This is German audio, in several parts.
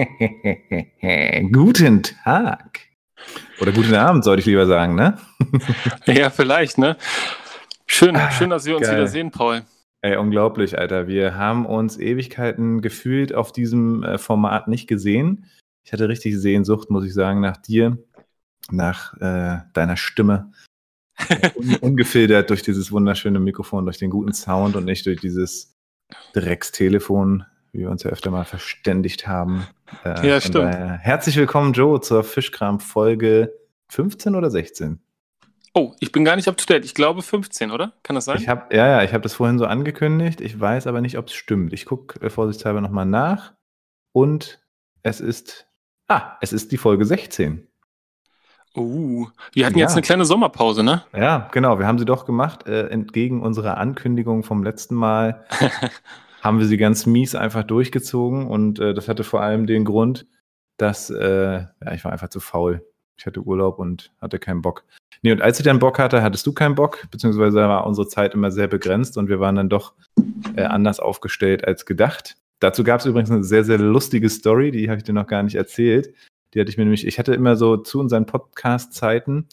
Guten Tag. Oder guten Abend, sollte ich lieber sagen, ne? ja, vielleicht, ne? Schön, ah, schön, dass wir uns geil. wieder sehen, Paul. Ey, unglaublich, Alter. Wir haben uns Ewigkeiten gefühlt auf diesem äh, Format nicht gesehen. Ich hatte richtig Sehnsucht, muss ich sagen, nach dir, nach äh, deiner Stimme. Un ungefiltert durch dieses wunderschöne Mikrofon, durch den guten Sound und nicht durch dieses Dreckstelefon, wie wir uns ja öfter mal verständigt haben. Äh, ja, stimmt. Herzlich willkommen, Joe, zur Fischkram Folge 15 oder 16? Oh, ich bin gar nicht up to date. Ich glaube 15, oder? Kann das sein? Ich hab, ja, ja, ich habe das vorhin so angekündigt. Ich weiß aber nicht, ob es stimmt. Ich gucke äh, vorsichtshalber nochmal nach. Und es ist, ah, es ist die Folge 16. Uh, wir hatten ja. jetzt eine kleine Sommerpause, ne? Ja, genau. Wir haben sie doch gemacht. Äh, entgegen unserer Ankündigung vom letzten Mal haben wir sie ganz mies einfach durchgezogen. Und äh, das hatte vor allem den Grund, dass äh, ja, ich war einfach zu faul. Ich hatte Urlaub und hatte keinen Bock. Nee, und als ich dann Bock hatte, hattest du keinen Bock, beziehungsweise war unsere Zeit immer sehr begrenzt und wir waren dann doch äh, anders aufgestellt als gedacht. Dazu gab es übrigens eine sehr, sehr lustige Story, die habe ich dir noch gar nicht erzählt. Die hatte ich mir nämlich, ich hatte immer so zu unseren Podcast-Zeiten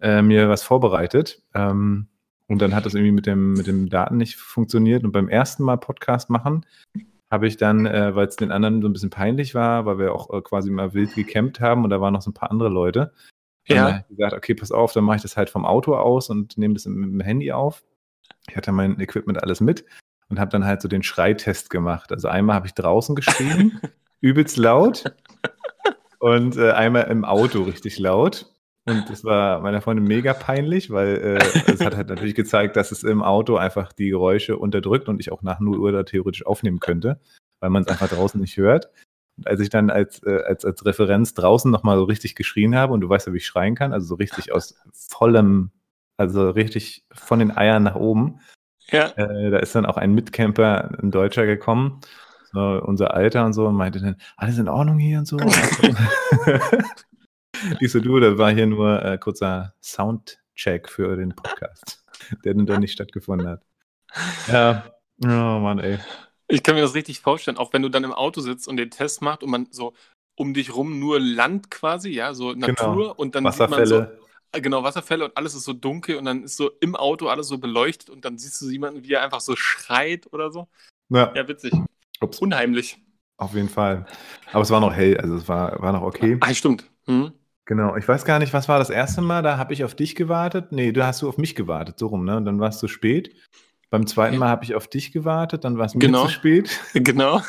äh, mir was vorbereitet. Ähm, und dann hat das irgendwie mit dem, mit dem Daten nicht funktioniert. Und beim ersten Mal Podcast machen, habe ich dann, äh, weil es den anderen so ein bisschen peinlich war, weil wir auch äh, quasi mal wild gecampt haben und da waren noch so ein paar andere Leute. Dann ja. ich gesagt, okay, pass auf, dann mache ich das halt vom Auto aus und nehme das mit dem Handy auf. Ich hatte mein Equipment alles mit und habe dann halt so den Schreitest gemacht. Also einmal habe ich draußen geschrien, übelst laut und äh, einmal im Auto richtig laut. Und das war meiner Freundin mega peinlich, weil äh, es hat halt natürlich gezeigt, dass es im Auto einfach die Geräusche unterdrückt und ich auch nach 0 Uhr da theoretisch aufnehmen könnte, weil man es einfach draußen nicht hört. Und als ich dann als, äh, als, als Referenz draußen nochmal so richtig geschrien habe, und du weißt ja, wie ich schreien kann, also so richtig aus vollem, also richtig von den Eiern nach oben. Ja. Äh, da ist dann auch ein Mitcamper, ein Deutscher gekommen, so unser Alter und so, und meinte dann, alles in Ordnung hier und so. Ich so, du, das war hier nur äh, kurzer Soundcheck für den Podcast, der dann nicht stattgefunden hat. Ja, oh Mann, ey. Ich kann mir das richtig vorstellen, auch wenn du dann im Auto sitzt und den Test macht und man so um dich rum nur Land quasi, ja, so Natur genau. und dann Wasserfälle. sieht man so, äh, genau, Wasserfälle und alles ist so dunkel und dann ist so im Auto alles so beleuchtet und dann siehst du jemanden, wie er einfach so schreit oder so. Ja, ja witzig. Ups. Unheimlich. Auf jeden Fall. Aber es war noch hell, also es war, war noch okay. Ah, stimmt. Hm. Genau, ich weiß gar nicht, was war das erste Mal, da habe ich auf dich gewartet. Nee, da hast du auf mich gewartet, so rum, ne? Und dann war es zu spät. Beim zweiten Mal habe ich auf dich gewartet, dann war es mir genau. zu spät. Genau.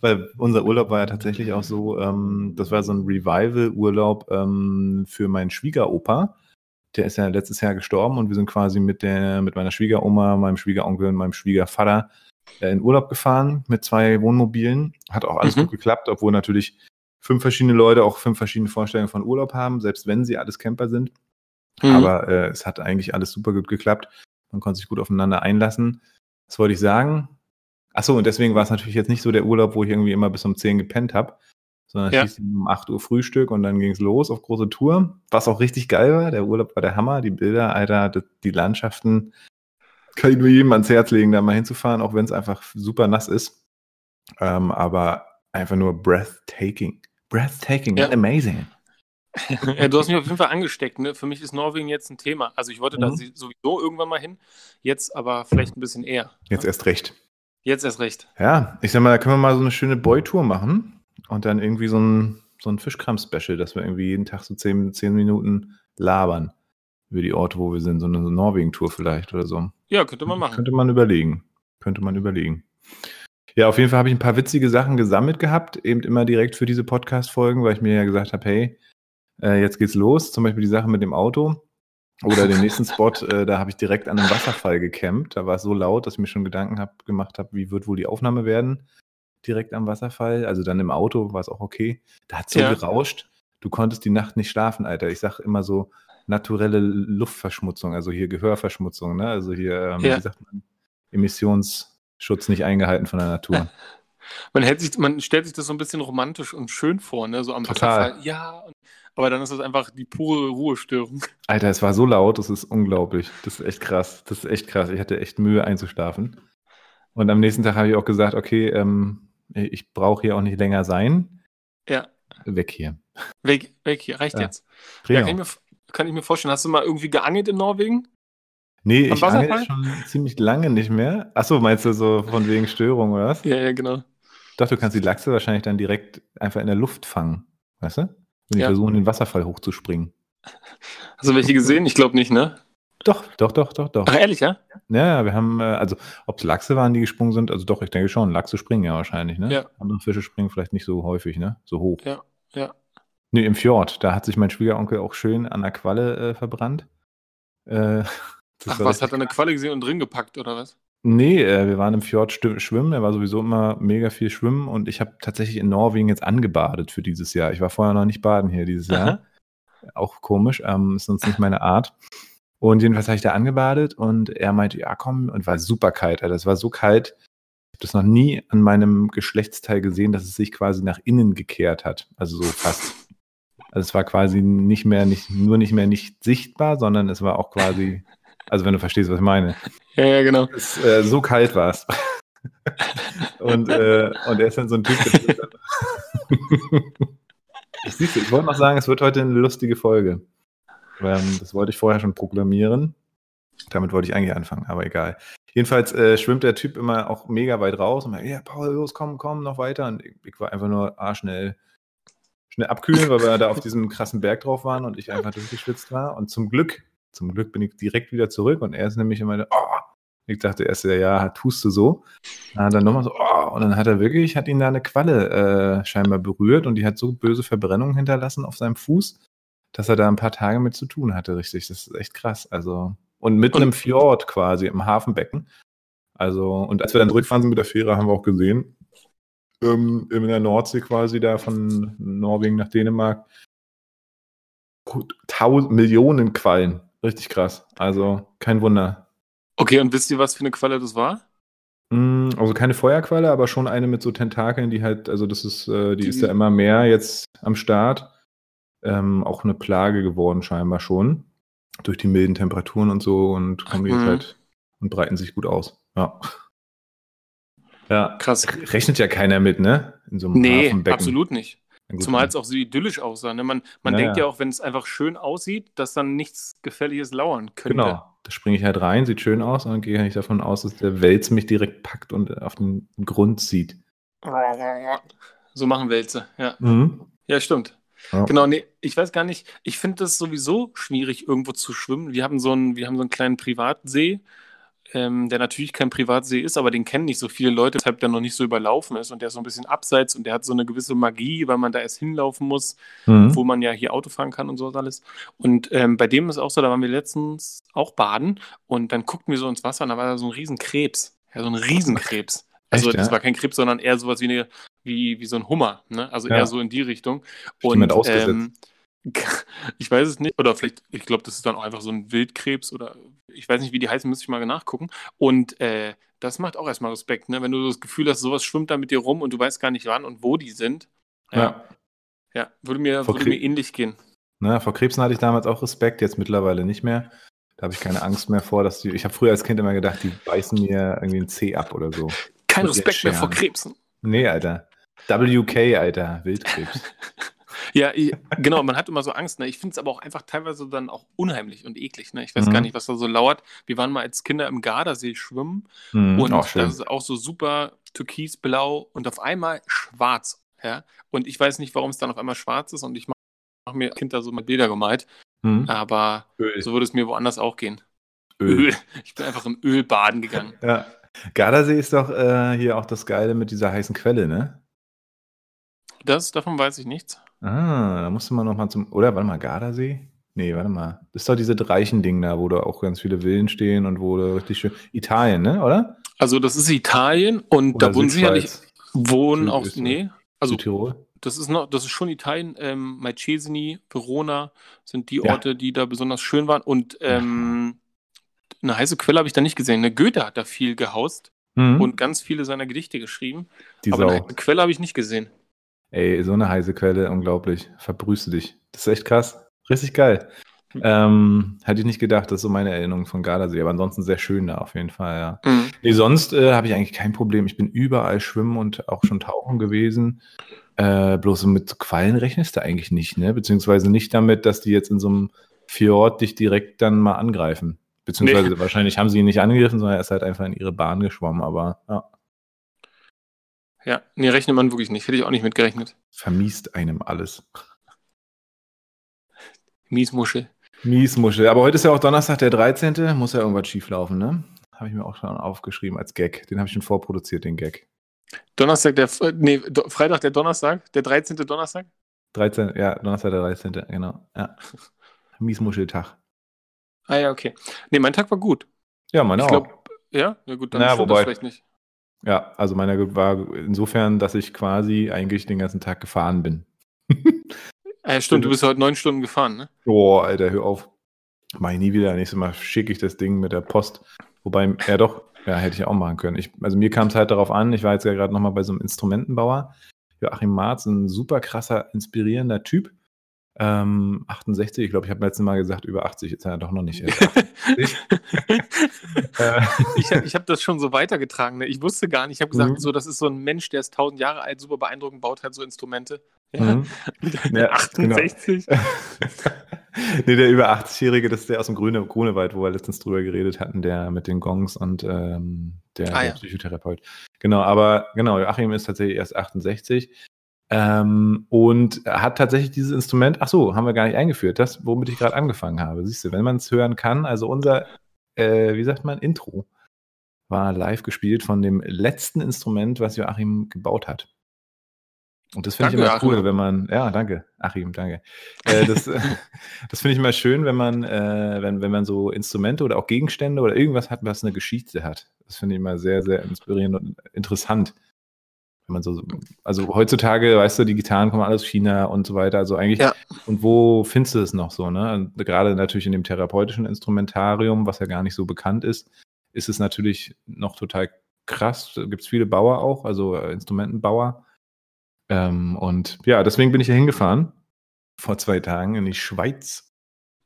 Weil unser Urlaub war ja tatsächlich auch so, ähm, das war so ein Revival-Urlaub ähm, für meinen Schwiegeropa. Der ist ja letztes Jahr gestorben und wir sind quasi mit, der, mit meiner Schwiegeroma, meinem Schwiegeronkel und meinem Schwiegervater äh, in Urlaub gefahren mit zwei Wohnmobilen. Hat auch alles mhm. gut geklappt, obwohl natürlich fünf verschiedene Leute auch fünf verschiedene Vorstellungen von Urlaub haben, selbst wenn sie alles Camper sind. Mhm. Aber äh, es hat eigentlich alles super gut geklappt. Man konnte sich gut aufeinander einlassen. Was wollte ich sagen? Achso, und deswegen war es natürlich jetzt nicht so der Urlaub, wo ich irgendwie immer bis um 10 gepennt habe, sondern ja. es um 8 Uhr Frühstück und dann ging es los auf große Tour, was auch richtig geil war. Der Urlaub war der Hammer, die Bilder, Alter, die Landschaften. Kann ich nur jedem ans Herz legen, da mal hinzufahren, auch wenn es einfach super nass ist. Ähm, aber einfach nur breathtaking. Breathtaking, ja. amazing. ja, du hast mich auf jeden Fall angesteckt. Ne? Für mich ist Norwegen jetzt ein Thema. Also ich wollte mhm. da sowieso irgendwann mal hin, jetzt aber vielleicht ein bisschen eher. Jetzt ja? erst recht. Jetzt erst recht. Ja, ich sag mal, da können wir mal so eine schöne Boy-Tour machen und dann irgendwie so ein, so ein Fischkram-Special, dass wir irgendwie jeden Tag so zehn, zehn Minuten labern über die Orte, wo wir sind. So eine Norwegen-Tour vielleicht oder so. Ja, könnte man machen. Könnte man überlegen. Könnte man überlegen. Ja, auf jeden Fall habe ich ein paar witzige Sachen gesammelt gehabt, eben immer direkt für diese Podcast-Folgen, weil ich mir ja gesagt habe, hey, äh, jetzt geht's los. Zum Beispiel die Sache mit dem Auto. Oder den nächsten Spot, äh, da habe ich direkt an einem Wasserfall gecampt. Da war es so laut, dass ich mir schon Gedanken hab, gemacht habe, wie wird wohl die Aufnahme werden. Direkt am Wasserfall. Also dann im Auto war es auch okay. Da hat so ja. gerauscht. Du konntest die Nacht nicht schlafen, Alter. Ich sag immer so naturelle Luftverschmutzung, also hier Gehörverschmutzung, ne? Also hier, ähm, ja. wie sagt man, Emissions- Schutz nicht eingehalten von der Natur. Man, hält sich, man stellt sich das so ein bisschen romantisch und schön vor, ne? So am Total. Wasserfall. Ja, aber dann ist das einfach die pure Ruhestörung. Alter, es war so laut, das ist unglaublich. Das ist echt krass. Das ist echt krass. Ich hatte echt Mühe einzuschlafen. Und am nächsten Tag habe ich auch gesagt, okay, ähm, ich brauche hier auch nicht länger sein. Ja. Weg hier. Weg, weg hier, reicht Ja. jetzt. Ja, kann, ich mir, kann ich mir vorstellen. Hast du mal irgendwie geangelt in Norwegen? Nee, Am ich angel schon ziemlich lange nicht mehr. Achso, meinst du so von wegen Störung oder was? Ja, ja, genau. Ich dachte, du kannst die Lachse wahrscheinlich dann direkt einfach in der Luft fangen. Weißt du? Wenn die Ja. versuchen, den Wasserfall hochzuspringen. Hast du welche gesehen? Ich glaube nicht, ne? Doch, doch, doch, doch, doch. Ach, ehrlich, ja? Ja, wir haben, äh, also, ob es Lachse waren, die gesprungen sind, also doch, ich denke schon, Lachse springen ja wahrscheinlich, ne? Ja. Andere Fische springen vielleicht nicht so häufig, ne? So hoch. Ja, ja. Nee, im Fjord, da hat sich mein Schwiegeronkel auch schön an der Qualle äh, verbrannt. Äh, Ach, was, hat er eine Qualle gesehen und drin gepackt, oder was? Nee, äh, wir waren im Fjord schwimmen. Er war sowieso immer mega viel schwimmen und ich habe tatsächlich in Norwegen jetzt angebadet für dieses Jahr. Ich war vorher noch nicht baden hier dieses Jahr. Auch komisch, ähm, ist sonst nicht meine Art. Und jedenfalls habe ich da angebadet und er meinte, ja komm, und war super kalt. Alter. Es war so kalt. Ich habe das noch nie an meinem Geschlechtsteil gesehen, dass es sich quasi nach innen gekehrt hat. Also so fast. Also es war quasi nicht mehr, nicht, nur nicht mehr nicht sichtbar, sondern es war auch quasi, also wenn du verstehst, was ich meine. Ja, ja, genau. Es, äh, so kalt war es. und, äh, und er ist dann so ein Typ, der Siehst du, ich wollte noch sagen, es wird heute eine lustige Folge. Ähm, das wollte ich vorher schon proklamieren. Damit wollte ich eigentlich anfangen, aber egal. Jedenfalls äh, schwimmt der Typ immer auch mega weit raus und meint, ja, Paul, los, komm, komm, noch weiter. Und ich, ich war einfach nur ah, schnell, schnell abkühlen, weil wir da auf diesem krassen Berg drauf waren und ich einfach durchgeschwitzt war. Und zum Glück, zum Glück bin ich direkt wieder zurück und er ist nämlich immer, oh, ich dachte erst, ja, tust du so. Dann hat er nochmal so, oh, und dann hat er wirklich, hat ihn da eine Qualle äh, scheinbar berührt und die hat so böse Verbrennungen hinterlassen auf seinem Fuß, dass er da ein paar Tage mit zu tun hatte, richtig. Das ist echt krass. Also, und mitten Und- im Fjord quasi, im Hafenbecken. Also, und als wir dann zurückfahren sind mit der Fähre, haben wir auch gesehen, ähm, in der Nordsee quasi da von Norwegen nach Dänemark, tausend Millionen Quallen. Richtig krass. Also, kein Wunder. Okay, und wisst ihr, was für eine Qualle das war? Mm, Also keine Feuerqualle, aber schon eine mit so Tentakeln, die halt, also das ist, äh, die, Die- ist ja immer mehr jetzt am Start. Ähm, auch eine Plage geworden scheinbar schon. Durch die milden Temperaturen und so und kommen jetzt Mhm. halt und breiten sich gut aus. Ja. Ja. Krass. Rechnet ja keiner mit, ne? In so einem Nee, Hafenbecken. absolut nicht. Zumal es auch so idyllisch aussah. Ne? Man, man Ja, denkt ja. ja auch, wenn es einfach schön aussieht, dass dann nichts Gefährliches lauern könnte. Genau. Da springe ich halt rein, sieht schön aus und dann gehe ich davon aus, dass der Wels mich direkt packt und auf den Grund zieht. So machen Wälze, ja. Mhm. Ja, stimmt. Ja. Genau, nee, ich weiß gar nicht, ich finde das sowieso schwierig, irgendwo zu schwimmen. Wir haben so einen, wir haben so einen kleinen Privatsee, ähm, der natürlich kein Privatsee ist, aber den kennen nicht so viele Leute, weshalb der noch nicht so überlaufen ist und der ist so ein bisschen abseits und der hat so eine gewisse Magie, weil man da erst hinlaufen muss, Mhm. wo man ja hier Auto fahren kann und sowas alles. Und ähm, bei dem ist auch so, da waren wir letztens auch baden und dann guckten wir so ins Wasser und da war da so ein Riesenkrebs. Ja, so ein Riesenkrebs. Also Echt, das ja? war kein Krebs, sondern eher sowas wie, eine, wie, wie so ein Hummer. Ne? Also Ja. eher so in die Richtung. Ausgesetzt? ähm, ich weiß es nicht. Oder vielleicht, ich glaube, das ist dann auch einfach so ein Wildkrebs oder ich weiß nicht, wie die heißen, müsste ich mal nachgucken. Und äh, das macht auch erstmal Respekt, ne? Wenn du das Gefühl hast, sowas schwimmt da mit dir rum und du weißt gar nicht wann und wo die sind. Ja, ja, ja. würde, mir, Vor würde mir ähnlich gehen. Ne, vor Krebsen hatte ich damals auch Respekt, jetzt mittlerweile nicht mehr. Da habe ich keine Angst mehr vor, dass die. Ich habe früher als Kind immer gedacht, die beißen mir irgendwie ein Zeh ab oder so. Kein Respekt mehr vor. Krebsen. Nee, Alter. WK, Alter. Wildkrebs. Ja, ich, genau, man hat immer so Angst. Ne? Ich finde es aber auch einfach teilweise dann auch unheimlich und eklig. Ne? Ich weiß Mhm. gar nicht, was da so lauert. Wir waren mal als Kinder im Gardasee schwimmen Mhm, und das ist auch so super türkisblau und auf einmal schwarz. Ja? Und ich weiß nicht, warum es dann auf einmal schwarz ist und ich mache mach mir Kind da so mal Bilder gemalt, Mhm. aber Öl. so würde es mir woanders auch gehen. Öl. Öl. Ich bin einfach im Öl baden gegangen. Ja. Gardasee ist doch äh, hier auch das Geile mit dieser heißen Quelle, ne? Das, davon weiß ich nichts. Ah, da musste man noch mal zum. Oder warte mal, Gardasee? Nee, warte mal. Das ist doch dieses Reichending da, wo da auch ganz viele Villen stehen und wo da richtig schön. Italien, ne? Oder? Also das ist Italien und Oder da wohnen sicherlich wohnen auch, nee, also Südtirol. Das ist noch, das ist schon Italien. Ähm, Malcesini, Verona sind die Ja. Orte, die da besonders schön waren. Und ähm, eine heiße Quelle habe ich da nicht gesehen. Ne, Goethe hat da viel gehaust Mhm. und ganz viele seiner Gedichte geschrieben. die aber Sau. eine Quelle habe ich nicht gesehen. Ey, so eine heiße Quelle, unglaublich. Verbrüste dich. Das ist echt krass. Richtig geil. Ähm, hätte ich nicht gedacht, das ist so meine Erinnerung von Gardasee, aber ansonsten sehr schön da auf jeden Fall, ja. Mhm. Nee, sonst äh, habe ich eigentlich kein Problem. Ich bin überall schwimmen und auch schon tauchen gewesen. Äh, bloß mit Quallen rechnest du eigentlich nicht, ne? Beziehungsweise nicht damit, dass die jetzt in so einem Fjord dich direkt dann mal angreifen. Beziehungsweise nee. wahrscheinlich haben sie ihn nicht angegriffen, sondern er ist halt einfach in ihre Bahn geschwommen, aber ja. Ja, nee, rechnet man wirklich nicht. Hätte ich auch nicht mitgerechnet. Vermiest einem alles. Miesmuschel. Miesmuschel. Aber heute ist ja auch Donnerstag, der 13. Muss ja irgendwas schieflaufen, ne? Habe ich mir auch schon aufgeschrieben als Gag. Den habe ich schon vorproduziert, den Gag. Donnerstag, der, nee, Freitag, der Donnerstag, der 13. Donnerstag? 13, ja, Donnerstag, der 13. Genau, ja. Miesmuscheltag. Ah ja, okay. Nee, mein Tag war gut. Ja, meiner ich glaub, auch. Ja, ja gut, dann naja, wobei, das vielleicht nicht. Ja, also meiner war insofern, dass ich quasi eigentlich den ganzen Tag gefahren bin. ja, stimmt, du bist heute neun Stunden gefahren, ne? Boah, Alter, hör auf. Mach ich nie wieder. Nächstes Mal schicke ich das Ding mit der Post. Wobei, ja doch, ja, hätte ich auch machen können. Ich, also mir kam es halt darauf an, ich war jetzt ja gerade nochmal bei so einem Instrumentenbauer. Joachim Marz, ein super krasser, inspirierender Typ. Ähm, 68, ich glaube, ich habe letztes Mal gesagt, über 80 ist er doch noch nicht. Ich habe hab das schon so weitergetragen. Ne? Ich wusste gar nicht, ich habe gesagt, mhm. so, das ist so ein Mensch, der ist 1000 Jahre alt, super beeindruckend, baut halt so Instrumente. Ja. Mhm. ja 68. Genau. nee, der über 80-Jährige, das ist der aus dem Grüne, Grunewald, wo wir letztens drüber geredet hatten, der mit den Gongs und ähm, der, ah, der ja. Psychotherapeut. Genau, aber genau, Joachim ist tatsächlich erst 68. Ähm, und hat tatsächlich dieses Instrument, ach so, haben wir gar nicht eingeführt, das, womit ich gerade angefangen habe. Siehst du, wenn man es hören kann, also unser, äh, wie sagt man, Intro war live gespielt von dem letzten Instrument, was Joachim gebaut hat. Und das finde ich immer Achim. cool, wenn man, ja, danke, Achim, danke. Äh, das das finde ich immer schön, wenn man, äh, wenn, wenn man so Instrumente oder auch Gegenstände oder irgendwas hat, was eine Geschichte hat. Das finde ich immer sehr, sehr inspirierend und interessant. Wenn man so, also heutzutage, weißt du, die Gitarren kommen alles aus China und so weiter. Also eigentlich, ja. und wo findest du es noch so, ne? Gerade natürlich in dem therapeutischen Instrumentarium, was ja gar nicht so bekannt ist, ist es natürlich noch total krass. Da gibt es viele Bauer auch, also äh, Instrumentenbauer. Ähm, und ja, deswegen bin ich ja hingefahren vor zwei Tagen in die Schweiz.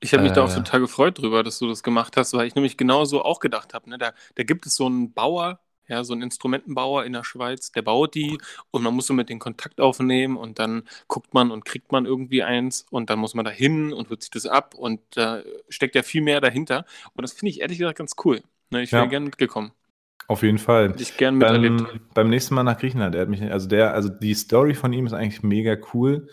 Ich habe mich äh, da auch äh. total gefreut drüber, dass du das gemacht hast, weil ich nämlich genauso auch gedacht habe. Ne? Da, da gibt es so einen Bauer, ja, so ein Instrumentenbauer in der Schweiz, der baut die und man muss so mit den Kontakt aufnehmen und dann guckt man und kriegt man irgendwie eins und dann muss man da hin und hört sich das ab und da steckt ja viel mehr dahinter und das finde ich ehrlich gesagt ganz cool. Ne, ich wäre ja. gerne mitgekommen. Auf jeden Fall. Hätte ich gern miterlebt. Beim, beim nächsten Mal nach Griechenland, er hat mich, also der, also die Story von ihm ist eigentlich mega cool.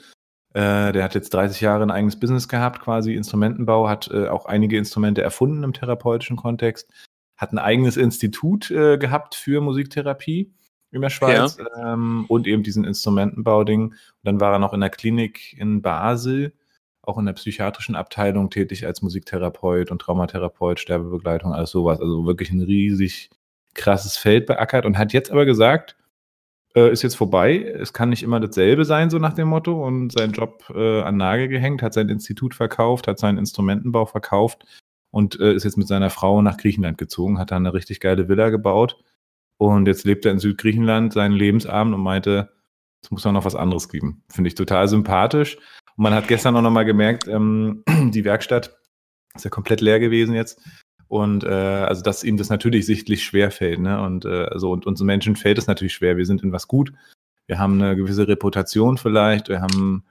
Äh, der hat jetzt 30 Jahre ein eigenes Business gehabt, quasi Instrumentenbau, hat äh, auch einige Instrumente erfunden im therapeutischen Kontext, hat ein eigenes Institut äh, gehabt für Musiktherapie in der Schweiz ja. ähm, und eben diesen Instrumentenbau-Ding. Und dann war er noch in der Klinik in Basel, auch in der psychiatrischen Abteilung tätig als Musiktherapeut und Traumatherapeut, Sterbebegleitung, alles sowas. Also wirklich ein riesig krasses Feld beackert und hat jetzt aber gesagt, äh, ist jetzt vorbei, es kann nicht immer dasselbe sein, so nach dem Motto, und seinen Job äh, an Nagel gehängt, hat sein Institut verkauft, hat seinen Instrumentenbau verkauft und äh, ist jetzt mit seiner Frau nach Griechenland gezogen, hat da eine richtig geile Villa gebaut und jetzt lebt er in Südgriechenland seinen Lebensabend und meinte, es muss auch noch was anderes geben. Finde ich total sympathisch. Und man hat gestern auch noch mal gemerkt, ähm, die Werkstatt ist ja komplett leer gewesen jetzt. Und äh, also, dass ihm das natürlich sichtlich schwer fällt. Ne? Und äh, also, und uns Menschen fällt es natürlich schwer. Wir sind in was gut. Wir haben eine gewisse Reputation vielleicht. Wir haben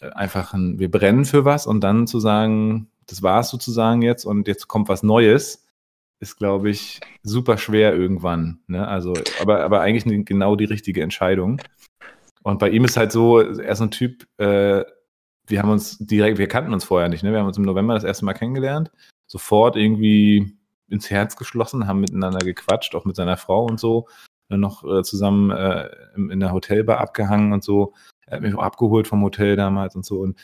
äh, einfach ein, wir brennen für was und dann zu sagen, das war es sozusagen jetzt und jetzt kommt was Neues, ist, glaube ich, super schwer irgendwann. Ne? Also, aber, aber eigentlich genau die richtige Entscheidung. Und bei ihm ist halt so, er ist ein Typ, äh, wir haben uns direkt, wir kannten uns vorher nicht, ne? Wir haben uns im November das erste Mal kennengelernt, sofort irgendwie ins Herz geschlossen, haben miteinander gequatscht, auch mit seiner Frau und so, dann noch äh, zusammen äh, in der Hotelbar abgehangen und so. Er hat mich auch abgeholt vom Hotel damals und so. Und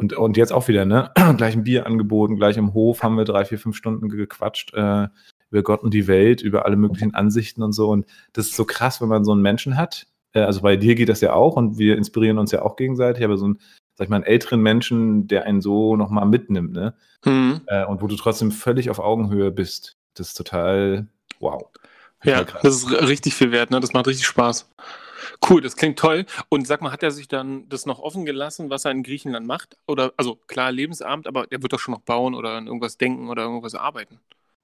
und, und jetzt auch wieder, ne? gleich ein Bier angeboten, gleich im Hof haben wir drei, vier, fünf Stunden gequatscht äh, über Gott und die Welt, über alle möglichen Ansichten und so. Und das ist so krass, wenn man so einen Menschen hat. Äh, also bei dir geht das ja auch und wir inspirieren uns ja auch gegenseitig, aber so einen, sag ich mal, einen älteren Menschen, der einen so nochmal mitnimmt, ne? Mhm. Äh, und wo du trotzdem völlig auf Augenhöhe bist. Das ist total wow. Ja, das ist richtig viel wert, ne? Das macht richtig Spaß. Cool, das klingt toll. Und sag mal, hat er sich dann das noch offen gelassen, was er in Griechenland macht? Oder, also klar, Lebensabend, aber er wird doch schon noch bauen oder an irgendwas denken oder irgendwas arbeiten.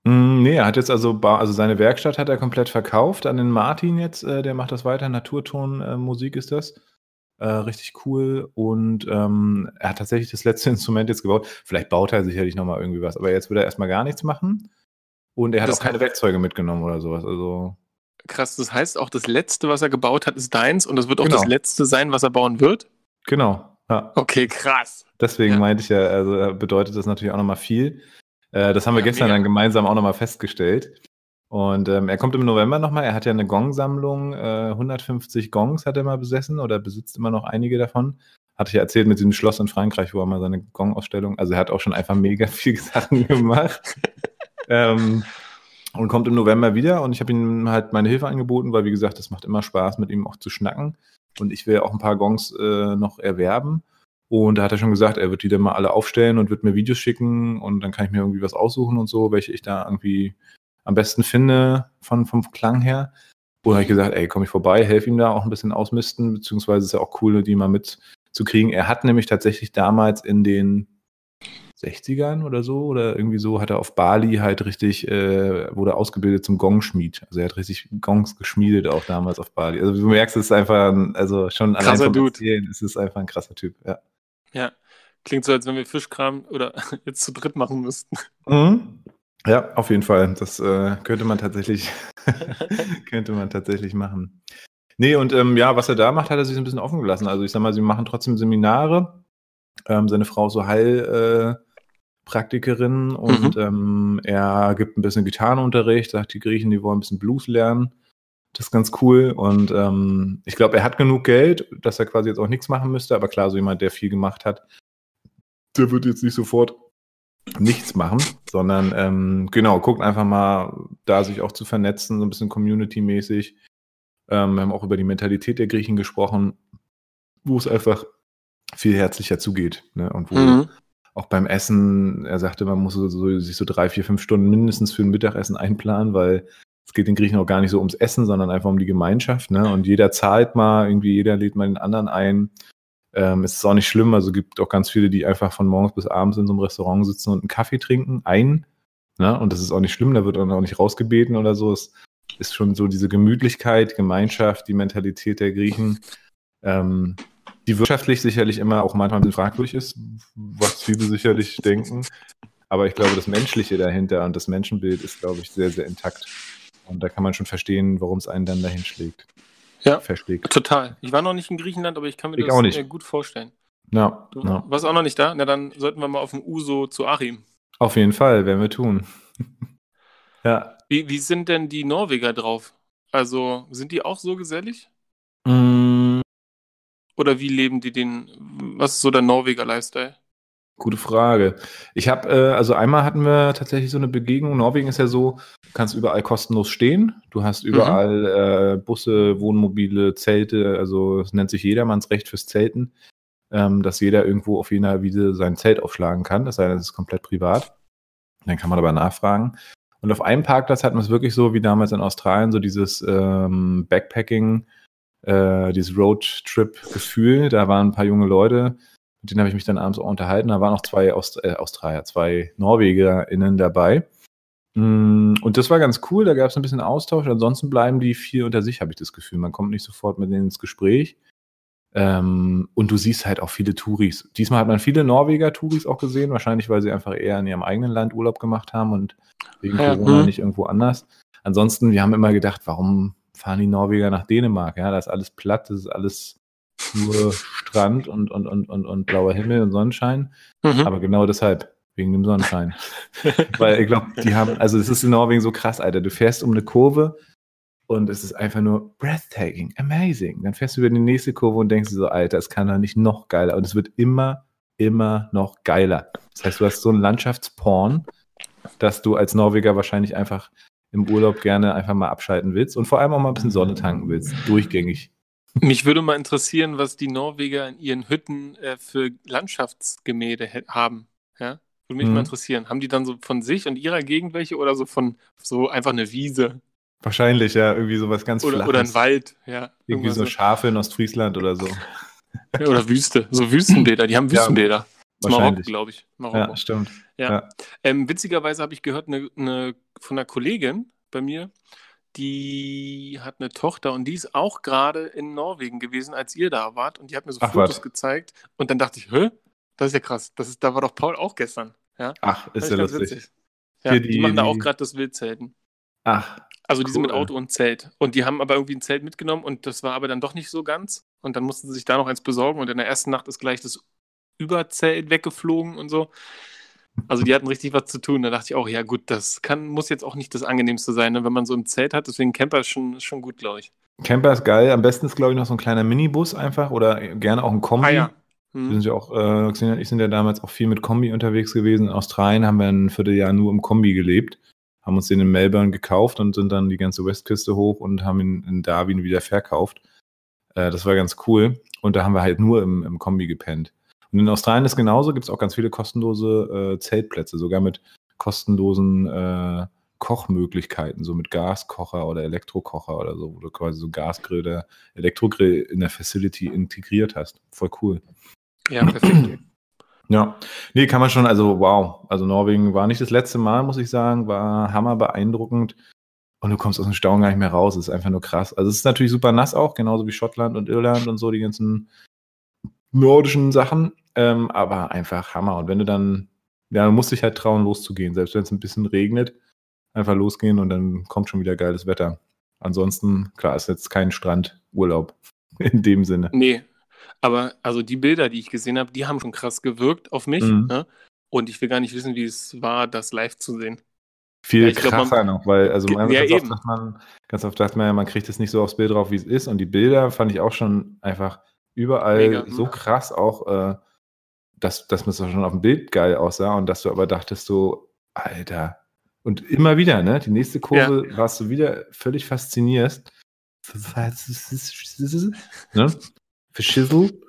Mm, nee, er hat jetzt also, also seine Werkstatt hat er komplett verkauft an den Martin jetzt, äh, der macht das weiter, Naturton äh, Musik ist das. Äh, richtig cool. Und ähm, er hat tatsächlich das letzte Instrument jetzt gebaut. Vielleicht baut er sicherlich nochmal irgendwie was, aber jetzt will er erstmal gar nichts machen. Und er hat Das auch keine Werkzeuge mitgenommen oder sowas. Also, Krass, das heißt auch, das letzte, was er gebaut hat, ist deins und das wird auch Genau. das letzte sein, was er bauen wird? genau. Ja. Okay, krass. Deswegen Ja. meinte ich ja, also bedeutet das natürlich auch nochmal viel. Äh, das haben wir Ja, gestern mega. dann gemeinsam auch nochmal festgestellt. Und ähm, er kommt im November nochmal. Er hat ja eine Gong-Sammlung. Äh, 150 Gongs hat er mal besessen oder besitzt immer noch einige davon. Hatte ich ja erzählt mit diesem Schloss in Frankreich, wo er mal seine Gong-Ausstellung. Also er hat auch schon einfach mega viel Sachen gemacht. ähm, und kommt im November wieder. Und ich habe ihm halt meine Hilfe angeboten, weil wie gesagt, es macht immer Spaß, mit ihm auch zu schnacken. Und ich will auch ein paar Gongs äh, noch erwerben. Und da hat er schon gesagt, er wird die dann mal alle aufstellen und wird mir Videos schicken und dann kann ich mir irgendwie was aussuchen und so, welche ich da irgendwie am besten finde von, vom Klang her. Und habe ich gesagt, ey, komm ich vorbei, helfe ihm da auch ein bisschen ausmisten, beziehungsweise ist ja auch cool, die mal mitzukriegen. Er hat nämlich tatsächlich damals in den 60ern oder so oder irgendwie so, hat er auf Bali halt richtig, äh, wurde ausgebildet zum Gongschmied. Also er hat richtig Gongs geschmiedet auch damals auf Bali. Also du merkst, es ist einfach, ein, also schon Krasser Dude. Erzählen, es ist einfach ein krasser Typ, ja. Ja. Klingt so, als wenn wir Fischkram oder jetzt zu dritt machen müssten. Mhm. Ja, auf jeden Fall. Das äh, könnte man tatsächlich, könnte man tatsächlich machen. Nee, und ähm, ja, was er da macht, hat er sich ein bisschen offen gelassen. Also ich sag mal, sie machen trotzdem Seminare. Ähm, seine Frau ist so Heilpraktikerin äh, Praktikerin und ähm, er gibt ein bisschen Gitarrenunterricht, sagt die Griechen, die wollen ein bisschen Blues lernen. Das ist ganz cool. Und ähm, ich glaube, er hat genug Geld, dass er quasi jetzt auch nichts machen müsste. Aber klar, so jemand, der viel gemacht hat, der wird jetzt nicht sofort nichts machen, sondern ähm, genau, guckt einfach mal, da sich auch zu vernetzen, so ein bisschen community-mäßig. Ähm, wir haben auch über die Mentalität der Griechen gesprochen, wo es einfach viel herzlicher zugeht. Ne? Und wo Mhm. auch beim Essen, er sagte, man muss so, so, sich so drei, vier, fünf Stunden mindestens für ein Mittagessen einplanen, weil es geht den Griechen auch gar nicht so ums Essen, sondern einfach um die Gemeinschaft. Ne? Und jeder zahlt mal, irgendwie jeder lädt mal den anderen ein. Ähm, es ist auch nicht schlimm, also gibt auch ganz viele, die einfach von morgens bis abends in so einem Restaurant sitzen und einen Kaffee trinken, ein. Ne? Und das ist auch nicht schlimm, da wird dann auch nicht rausgebeten oder so. Es ist schon so diese Gemütlichkeit, Gemeinschaft, die Mentalität der Griechen, ähm, die wirtschaftlich sicherlich immer auch manchmal ein bisschen fragwürdig ist, was viele sicherlich denken. Aber ich glaube, das Menschliche dahinter und das Menschenbild ist, glaube ich, sehr, sehr intakt. Und da kann man schon verstehen, warum es einen dann dahin schlägt. Ja. Verschlägt. Total. Ich war noch nicht in Griechenland, aber ich kann mir Ich das auch nicht. äh, gut vorstellen. Ja, Du ja. warst auch noch nicht da? Na, dann sollten wir mal auf dem Uso zu Achim. Auf jeden Fall, werden wir tun. ja. Wie, wie sind denn die Norweger drauf? Also, sind die auch so gesellig? Oder wie leben die den? Was ist so der Norweger-Lifestyle? Gute Frage. Ich habe, äh, also einmal hatten wir tatsächlich so eine Begegnung. Norwegen ist ja so, du kannst überall kostenlos stehen. Du hast überall äh, Busse, Wohnmobile, Zelte. Also es nennt sich jedermannsrecht fürs Zelten, ähm, dass jeder irgendwo auf jener Wiese sein Zelt aufschlagen kann. Das sei denn, es ist komplett privat. Dann kann man aber nachfragen. Und auf einem Parkplatz hatten wir es wirklich so wie damals in Australien, so dieses ähm, Backpacking, äh, dieses Roadtrip-Gefühl. Da waren ein paar junge Leute, mit denen habe ich mich dann abends auch unterhalten. Da waren auch zwei Aust äh, Australier, zwei NorwegerInnen dabei. Mm, Und das war ganz cool, da gab es ein bisschen Austausch. Ansonsten bleiben die viel unter sich, habe ich das Gefühl. Man kommt nicht sofort mit denen ins Gespräch. Ähm, und du siehst halt auch viele Touris. Diesmal hat man viele Norweger-Touris auch gesehen, wahrscheinlich, weil sie einfach eher in ihrem eigenen Land Urlaub gemacht haben und wegen Ja, Corona mhm. nicht irgendwo anders. Ansonsten, wir haben immer gedacht, warum fahren die Norweger nach Dänemark? Ja, da ist alles platt, das ist alles nur Strand und, und, und, und, und blauer Himmel und Sonnenschein. Mhm. Aber genau deshalb, wegen dem Sonnenschein. Weil ich glaube, die haben, also es ist in Norwegen so krass, Alter. Du fährst um eine Kurve und es ist einfach nur breathtaking, amazing. Dann fährst du über die nächste Kurve und denkst dir so, Alter, es kann doch nicht noch geiler. Und es wird immer, immer noch geiler. Das heißt, du hast so einen Landschaftsporn, dass du als Norweger wahrscheinlich einfach im Urlaub gerne einfach mal abschalten willst und vor allem auch mal ein bisschen Sonne tanken willst. Durchgängig. Mich würde mal interessieren, was die Norweger in ihren Hütten äh, für Landschaftsgemälde haben. Ja? Würde mich Mhm. mal interessieren. Haben die dann so von sich und ihrer Gegend welche oder so von so einfach eine Wiese Wahrscheinlich, ja, irgendwie sowas ganz oder, Flaches. oder ein Wald? Ja, Irgendwie so Schafe in Ostfriesland oder so. Ja, oder Wüste. So Wüstenbäder. Die haben Ja, Wüstenbäder. Marokko, glaube ich. Marokko. Ja, stimmt. Ja. Ja. Ähm, witzigerweise habe ich gehört eine, eine, von einer Kollegin bei mir, die hat eine Tochter und die ist auch gerade in Norwegen gewesen, als ihr da wart. Und die hat mir so Ach, Fotos was? gezeigt. Und dann dachte ich, hä? Das ist ja krass. Das ist, da war doch Paul auch gestern. Ja, Ach, das ist ja lustig. witzig. Ja, die, die- machen da auch gerade das Wildzelten. Ach, Also die sind mit Cool. Auto und Zelt. Und die haben aber irgendwie ein Zelt mitgenommen und das war aber dann doch nicht so ganz. Und dann mussten sie sich da noch eins besorgen und in der ersten Nacht ist gleich das Überzelt weggeflogen und so. Also die hatten richtig was zu tun. Da dachte ich auch, ja gut, das kann, muss jetzt auch nicht das Angenehmste sein, ne, wenn man so im Zelt hat. Deswegen Camper ist schon, schon gut, glaube ich. Camper ist geil. Am besten ist, glaube ich, noch so ein kleiner Minibus einfach oder gerne auch ein Kombi. Ah ja. Wir Hm. sind ja auch, äh, Xenia und ich sind ja damals auch viel mit Kombi unterwegs gewesen. In Australien haben wir ein Vierteljahr nur im Kombi gelebt, haben uns den in Melbourne gekauft und sind dann die ganze Westküste hoch und haben ihn in Darwin wieder verkauft. Äh, das war ganz cool. Und da haben wir halt nur im, im Kombi gepennt. Und in Australien ist genauso, gibt es auch ganz viele kostenlose äh, Zeltplätze, sogar mit kostenlosen äh, Kochmöglichkeiten, so mit Gaskocher oder Elektrokocher oder so, wo du quasi so Gasgrill oder Elektrogrill in der Facility integriert hast. Voll cool. Ja, perfekt. Ja, nee, kann man schon, also wow. Also Norwegen war nicht das letzte Mal, muss ich sagen, war hammer beeindruckend. Und du kommst aus dem Staunen gar nicht mehr raus. Es ist einfach nur krass. Also es ist natürlich super nass auch, genauso wie Schottland und Irland und so, die ganzen nordischen Sachen. Ähm, aber einfach Hammer. Und wenn du dann, ja, du musst dich halt trauen, loszugehen. Selbst wenn es ein bisschen regnet, einfach losgehen und dann kommt schon wieder geiles Wetter. Ansonsten, klar, ist jetzt kein Strandurlaub in dem Sinne. Nee, aber also die Bilder, die ich gesehen habe, die haben schon krass gewirkt auf mich. Mhm. Ne? Und ich will gar nicht wissen, wie es war, das live zu sehen. Viel Ja, ich glaub, krasser noch, weil also man, ja, ganz, oft eben. sagt man, ganz oft sagt man ja, man kriegt es nicht so aufs Bild drauf, wie es ist. Und die Bilder fand ich auch schon einfach überall Mega, so krass auch, äh, dass, dass es schon auf dem Bild geil aussah und dass du aber dachtest so, Alter. Und immer wieder, ne? Die nächste Kurve warst du wieder völlig fasziniert. ne? Für Schissel.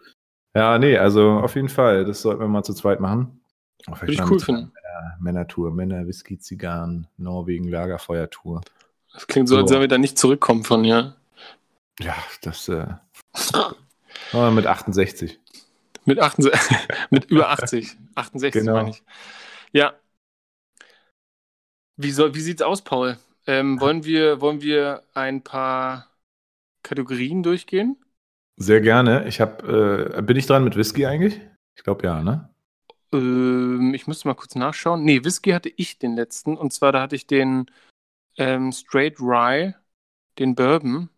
Ja, nee, also auf jeden Fall. Das sollten wir mal zu zweit machen. Würde ich cool finden. Männertour, Männer, Whisky, Zigarren, Norwegen, Lagerfeuertour. Das klingt so, als So. wenn wir da nicht zurückkommen von, ja. Ja, das äh, mit 68. Mit, 68, mit über 80. 68 Genau. meine ich. Ja. Wie, soll, wie sieht's aus, Paul? Ähm, wollen, wir, wollen wir ein paar Kategorien durchgehen? Sehr gerne. Ich habe, äh, bin ich dran mit Whisky eigentlich? Ich glaube ja, ne? Ähm, ich müsste mal kurz nachschauen. Nee, Whisky hatte ich den letzten. Und zwar, da hatte ich den ähm, Straight Rye, den Bourbon,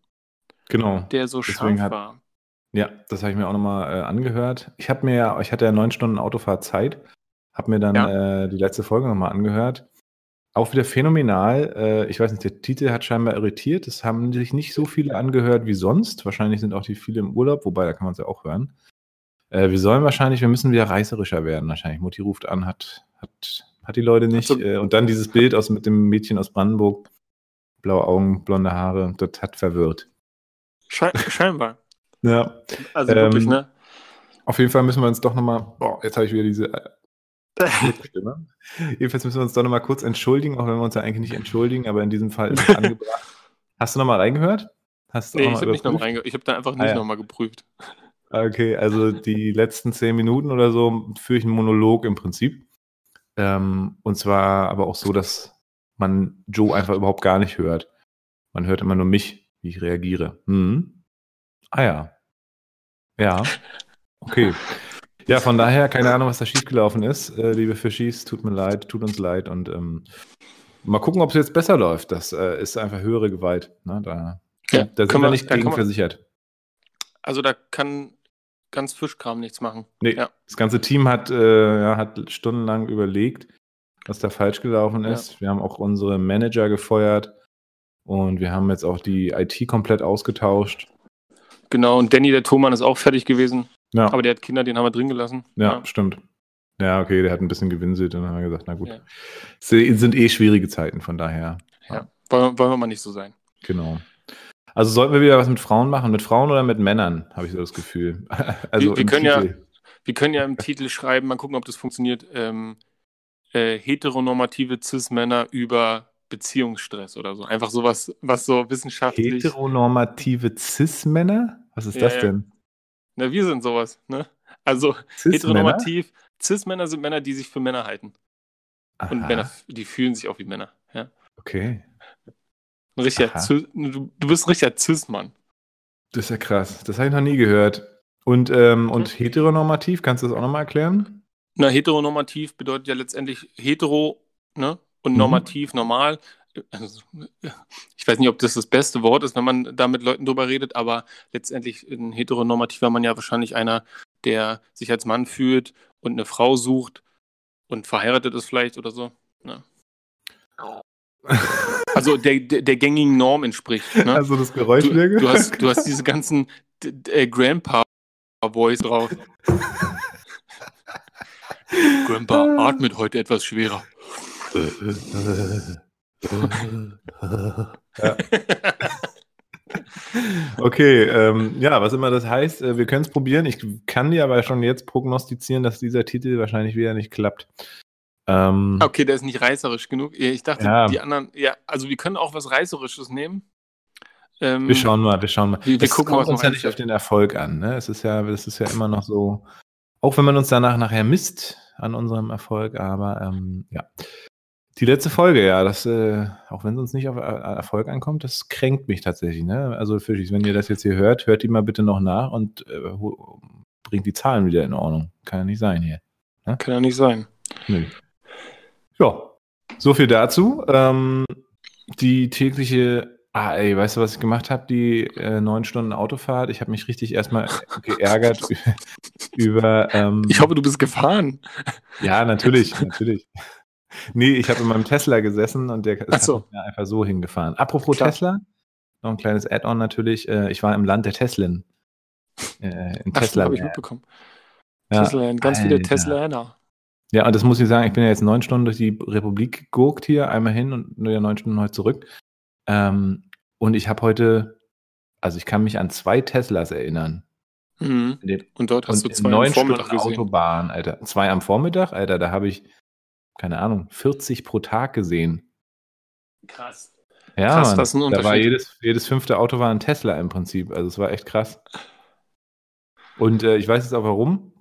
Genau. der so Deswegen scharf hat- war. Ja, das habe ich mir auch nochmal äh, angehört. Ich habe mir ja, ich hatte ja neun Stunden Autofahrzeit, habe mir dann Ja. äh, die letzte Folge nochmal angehört. Auch wieder phänomenal. Äh, ich weiß nicht, der Titel hat scheinbar irritiert. Es haben sich nicht so viele angehört wie sonst. Wahrscheinlich sind auch die viele im Urlaub, wobei da kann man es ja auch hören. Äh, wir sollen wahrscheinlich, wir müssen wieder reißerischer werden. Wahrscheinlich. Mutti ruft an, hat, hat, hat die Leute nicht. Also- und dann dieses Bild aus mit dem Mädchen aus Brandenburg, blaue Augen, blonde Haare, das hat verwirrt. Schein scheinbar. Ja. Also Ähm, wirklich, ne? Auf jeden Fall müssen wir uns doch nochmal, boah, jetzt habe ich wieder diese äh, Stimme. Jedenfalls müssen wir uns doch nochmal kurz entschuldigen, auch wenn wir uns ja eigentlich nicht entschuldigen, aber in diesem Fall ist es angebracht. Hast du nochmal reingehört? Hast du Nee, ich habe nicht nochmal überprüft? reinge... Ich habe da einfach Ah, nicht ja. nochmal geprüft. Okay, also die letzten zehn Minuten oder so führe ich einen Monolog im Prinzip. Ähm, und zwar aber auch so, dass man Joe einfach überhaupt gar nicht hört. Man hört immer nur mich, wie ich reagiere. Hm. Ah ja. Ja. Okay. Ja, von daher, keine Ahnung, was da schiefgelaufen ist. Äh, liebe Fischis, tut mir leid, tut uns leid und ähm, mal gucken, ob es jetzt besser läuft. Das äh, ist einfach höhere Gewalt. Ne? Da, Ja, da sind wir wir- nicht gegen man- versichert. Also da kann ganz Fischkram nichts machen. Nee, Ja. das ganze Team hat, äh, ja, hat stundenlang überlegt, was da falsch gelaufen Ja. ist. Wir haben auch unsere Manager gefeuert und wir haben jetzt auch die IT komplett ausgetauscht. Genau, und Danny, der Thomann, ist auch fertig gewesen. Ja, Aber der hat Kinder, den haben wir drin gelassen. ja, stimmt. Ja, okay, der hat ein bisschen gewinselt und dann haben wir gesagt, na gut. Ja. Es sind eh schwierige Zeiten, von daher. ja. Wollen, wollen wir mal nicht so sein. Genau. Also sollten wir wieder was mit Frauen machen? Mit Frauen oder mit Männern, habe ich so das Gefühl. Also Wir- wir können ja-. Wir können ja im Titel schreiben, mal gucken, ob das funktioniert. Ähm, äh, heteronormative Cis-Männer über Beziehungsstress oder so. Einfach sowas, was so wissenschaftlich. Heteronormative Cis-Männer? Was ist Ja, das denn? Na, wir sind sowas, ne? Also Cis-Männer? heteronormativ, Cis-Männer sind Männer, die sich für Männer halten. Und Aha, Männer, die fühlen sich auch wie Männer. Ja? Okay. Ein richtiger. Cis, du, du bist ein richtiger Cis-Mann. Das ist ja krass. Das habe ich noch nie gehört. Und, ähm, und heteronormativ, kannst du das auch nochmal erklären? Na, heteronormativ bedeutet ja letztendlich hetero, ne? Und Mhm. normativ, normal. Also, ich weiß nicht, ob das das beste Wort ist, wenn man da mit Leuten drüber redet, aber letztendlich ein heteronormativer Mann ja wahrscheinlich einer, der sich als Mann fühlt und eine Frau sucht und verheiratet ist vielleicht oder so. Ne? Also der, der, der gängigen Norm entspricht. Ne? Also das Geräusch du, du, hast, du hast diese ganzen äh, Grandpa-Voice drauf. Grandpa atmet heute etwas schwerer. Ja. Okay, ähm, ja, was immer das heißt, äh, wir können es probieren. Ich kann dir aber schon jetzt prognostizieren, dass dieser Titel wahrscheinlich wieder nicht klappt. Ähm, Okay, der ist nicht reißerisch genug. Ich dachte, Ja. die anderen, ja, also wir können auch was Reißerisches nehmen. Ähm, Wir schauen mal, wir schauen mal. Wir- wir Es gucken, kommt uns ja nicht auf den Erfolg an. Ne? Es ist ja, das ist ja immer noch so, auch wenn man uns danach nachher misst an unserem Erfolg, aber ähm, ja. Die letzte Folge, ja, das, äh, auch wenn es uns nicht auf Er- Erfolg ankommt, das kränkt mich tatsächlich. Ne? Also Fischis, wenn ihr das jetzt hier hört, hört die mal bitte noch nach und äh, bringt die Zahlen wieder in Ordnung. Kann ja nicht sein hier. Kann ja nicht sein. Nö. Ja, so viel dazu. Ähm, die tägliche, ah ey, weißt du, was ich gemacht habe? Die äh, neun Stunden Autofahrt. Ich habe mich richtig erstmal geärgert über. Ähm, Ich hoffe, du bist gefahren. ja, natürlich, natürlich. Nee, ich habe in meinem Tesla gesessen und der ist so. einfach so hingefahren. Apropos Klar. Tesla, noch ein kleines Add-on natürlich. Äh, ich war im Land der Teslen. Äh, in Ach, Tesla. habe ich mitbekommen. Ja. Tesla, ganz viele Alter. Teslaner. Ja, und das muss ich sagen, ich bin ja jetzt neun Stunden durch die Republik gegurkt hier, einmal hin und nur ja neun Stunden heute zurück. Ähm, und ich habe heute, also ich kann mich an zwei Teslas erinnern. Mhm. Dem- Und dort hast und du zwei am neun Vormittag Stunden gesehen. Autobahn, Alter. Zwei am Vormittag, Alter, da habe ich, keine Ahnung, 40 pro Tag gesehen. Krass. Ja, Krass, Mann. das ist ein da war Unterschied. jedes, jedes fünfte Auto war ein Tesla im Prinzip. Also es war echt krass. Und äh, ich weiß jetzt auch warum.